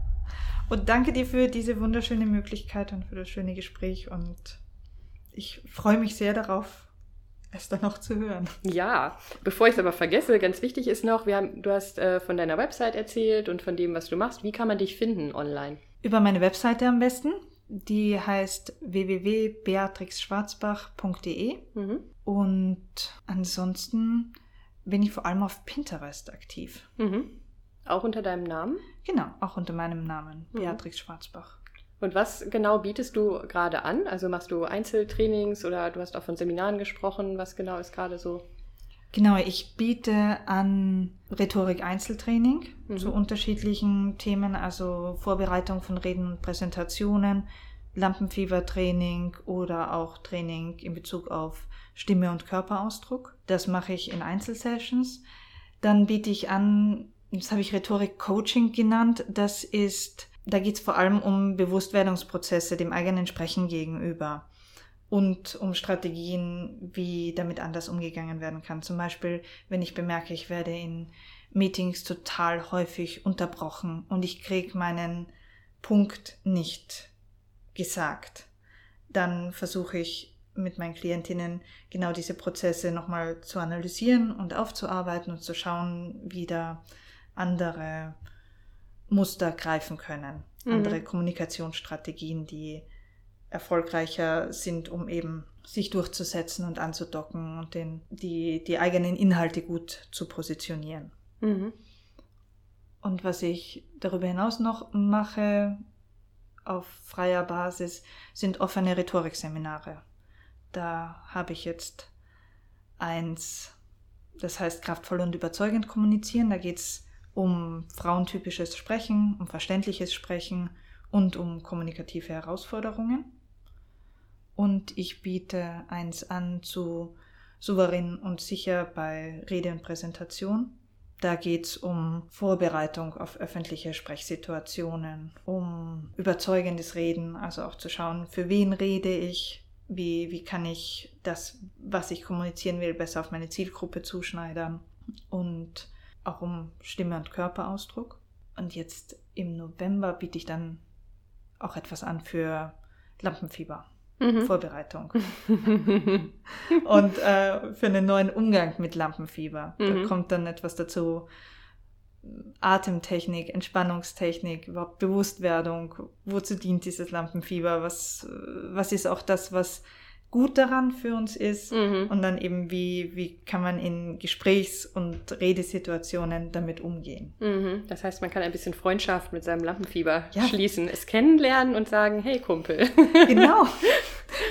Und danke dir für diese wunderschöne Möglichkeit und für das schöne Gespräch. Und ich freue mich sehr darauf, es dann noch zu hören. ja. Bevor ich es aber vergesse, ganz wichtig ist noch, wir haben, du hast äh, von deiner Website erzählt und von dem, was du machst. Wie kann man dich finden online? Über meine Webseite am besten. Die heißt www.beatrixschwarzbach.de. Mhm. Und ansonsten bin ich vor allem auf Pinterest aktiv. Mhm. Auch unter deinem Namen? Genau, auch unter meinem Namen, Mhm. Beatrix Schwarzbach. Und was genau bietest du gerade an? Also machst du Einzeltrainings oder du hast auch von Seminaren gesprochen. Was genau ist gerade so? Genau, ich biete an Rhetorik-Einzeltraining mhm. zu unterschiedlichen Themen, also Vorbereitung von Reden und Präsentationen, Lampenfiebertraining oder auch Training in Bezug auf Stimme und Körperausdruck. Das mache ich in Einzelsessions. Dann biete ich an, das habe ich Rhetorik-Coaching genannt. Das ist, da geht es vor allem um Bewusstwerdungsprozesse dem eigenen Sprechen gegenüber und um Strategien, wie damit anders umgegangen werden kann. Zum Beispiel, wenn ich bemerke, ich werde in Meetings total häufig unterbrochen und ich kriege meinen Punkt nicht gesagt, dann versuche ich mit meinen Klientinnen genau diese Prozesse nochmal zu analysieren und aufzuarbeiten und zu schauen, wie da andere Muster greifen können, mhm. andere Kommunikationsstrategien, die erfolgreicher sind, um eben sich durchzusetzen und anzudocken und den, die, die eigenen Inhalte gut zu positionieren. Mhm. Und was ich darüber hinaus noch mache auf freier Basis, sind offene Rhetorikseminare. Da habe ich jetzt eins, das heißt kraftvoll und überzeugend kommunizieren. Da geht es um frauentypisches Sprechen, um verständliches Sprechen und um kommunikative Herausforderungen und ich biete eins an zu souverän und sicher bei Rede und Präsentation. Da geht es um Vorbereitung auf öffentliche Sprechsituationen, um überzeugendes Reden, also auch zu schauen, für wen rede ich, wie, wie kann ich das, was ich kommunizieren will, besser auf meine Zielgruppe zuschneidern und auch um Stimme und Körperausdruck. Und jetzt im November biete ich dann auch etwas an für Lampenfieber mhm. Vorbereitung. und äh, für einen neuen Umgang mit Lampenfieber. Mhm. Da kommt dann etwas dazu. Atemtechnik, Entspannungstechnik, überhaupt Bewusstwerdung, wozu dient dieses Lampenfieber, was, was ist auch das, was gut daran für uns ist mhm. und dann eben, wie, wie kann man in Gesprächs- und Redesituationen damit umgehen. Mhm. Das heißt, man kann ein bisschen Freundschaft mit seinem Lampenfieber ja. schließen, es kennenlernen und sagen, hey Kumpel. Genau.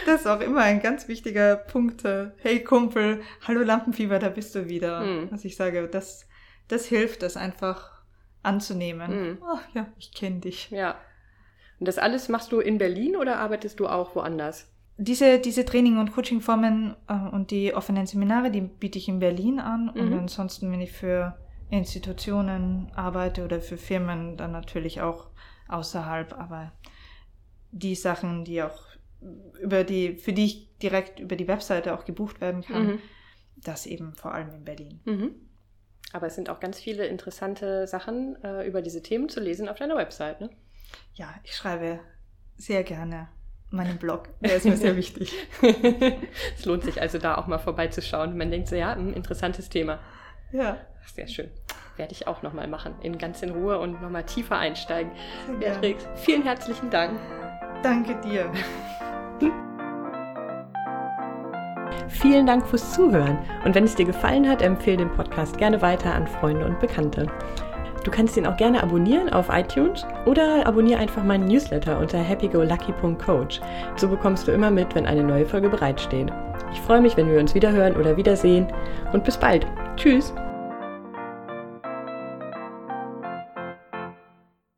Das ist auch immer ein ganz wichtiger Punkt. Hey Kumpel, hallo Lampenfieber, da bist du wieder. Mhm. Was ich sage, das, das hilft, das einfach anzunehmen. Mhm. Oh, ja, ich kenne dich. Ja. Und das alles machst du in Berlin oder arbeitest du auch woanders? Diese, diese Training- und Coachingformen äh, und die offenen Seminare, die biete ich in Berlin an. Mhm. Und ansonsten, wenn ich für Institutionen arbeite oder für Firmen, dann natürlich auch außerhalb. Aber die Sachen, die auch über die, für die ich direkt über die Webseite auch gebucht werden kann, mhm. das eben vor allem in Berlin. Mhm. Aber es sind auch ganz viele interessante Sachen äh, über diese Themen zu lesen auf deiner Website, ne? Ja, ich schreibe sehr gerne meinem Blog. Der ist mir sehr wichtig. es lohnt sich also da auch mal vorbeizuschauen. Man denkt so, ja, ein interessantes Thema. Ja. Sehr schön. Werde ich auch nochmal machen, in ganz in Ruhe und nochmal tiefer einsteigen. Beatrix, vielen herzlichen Dank. Danke dir. Vielen Dank fürs Zuhören. Und wenn es dir gefallen hat, empfehle den Podcast gerne weiter an Freunde und Bekannte. Du kannst ihn auch gerne abonnieren auf iTunes oder abonniere einfach meinen Newsletter unter happygolucky.coach. So bekommst du immer mit, wenn eine neue Folge bereitsteht. Ich freue mich, wenn wir uns wiederhören oder wiedersehen und bis bald. Tschüss!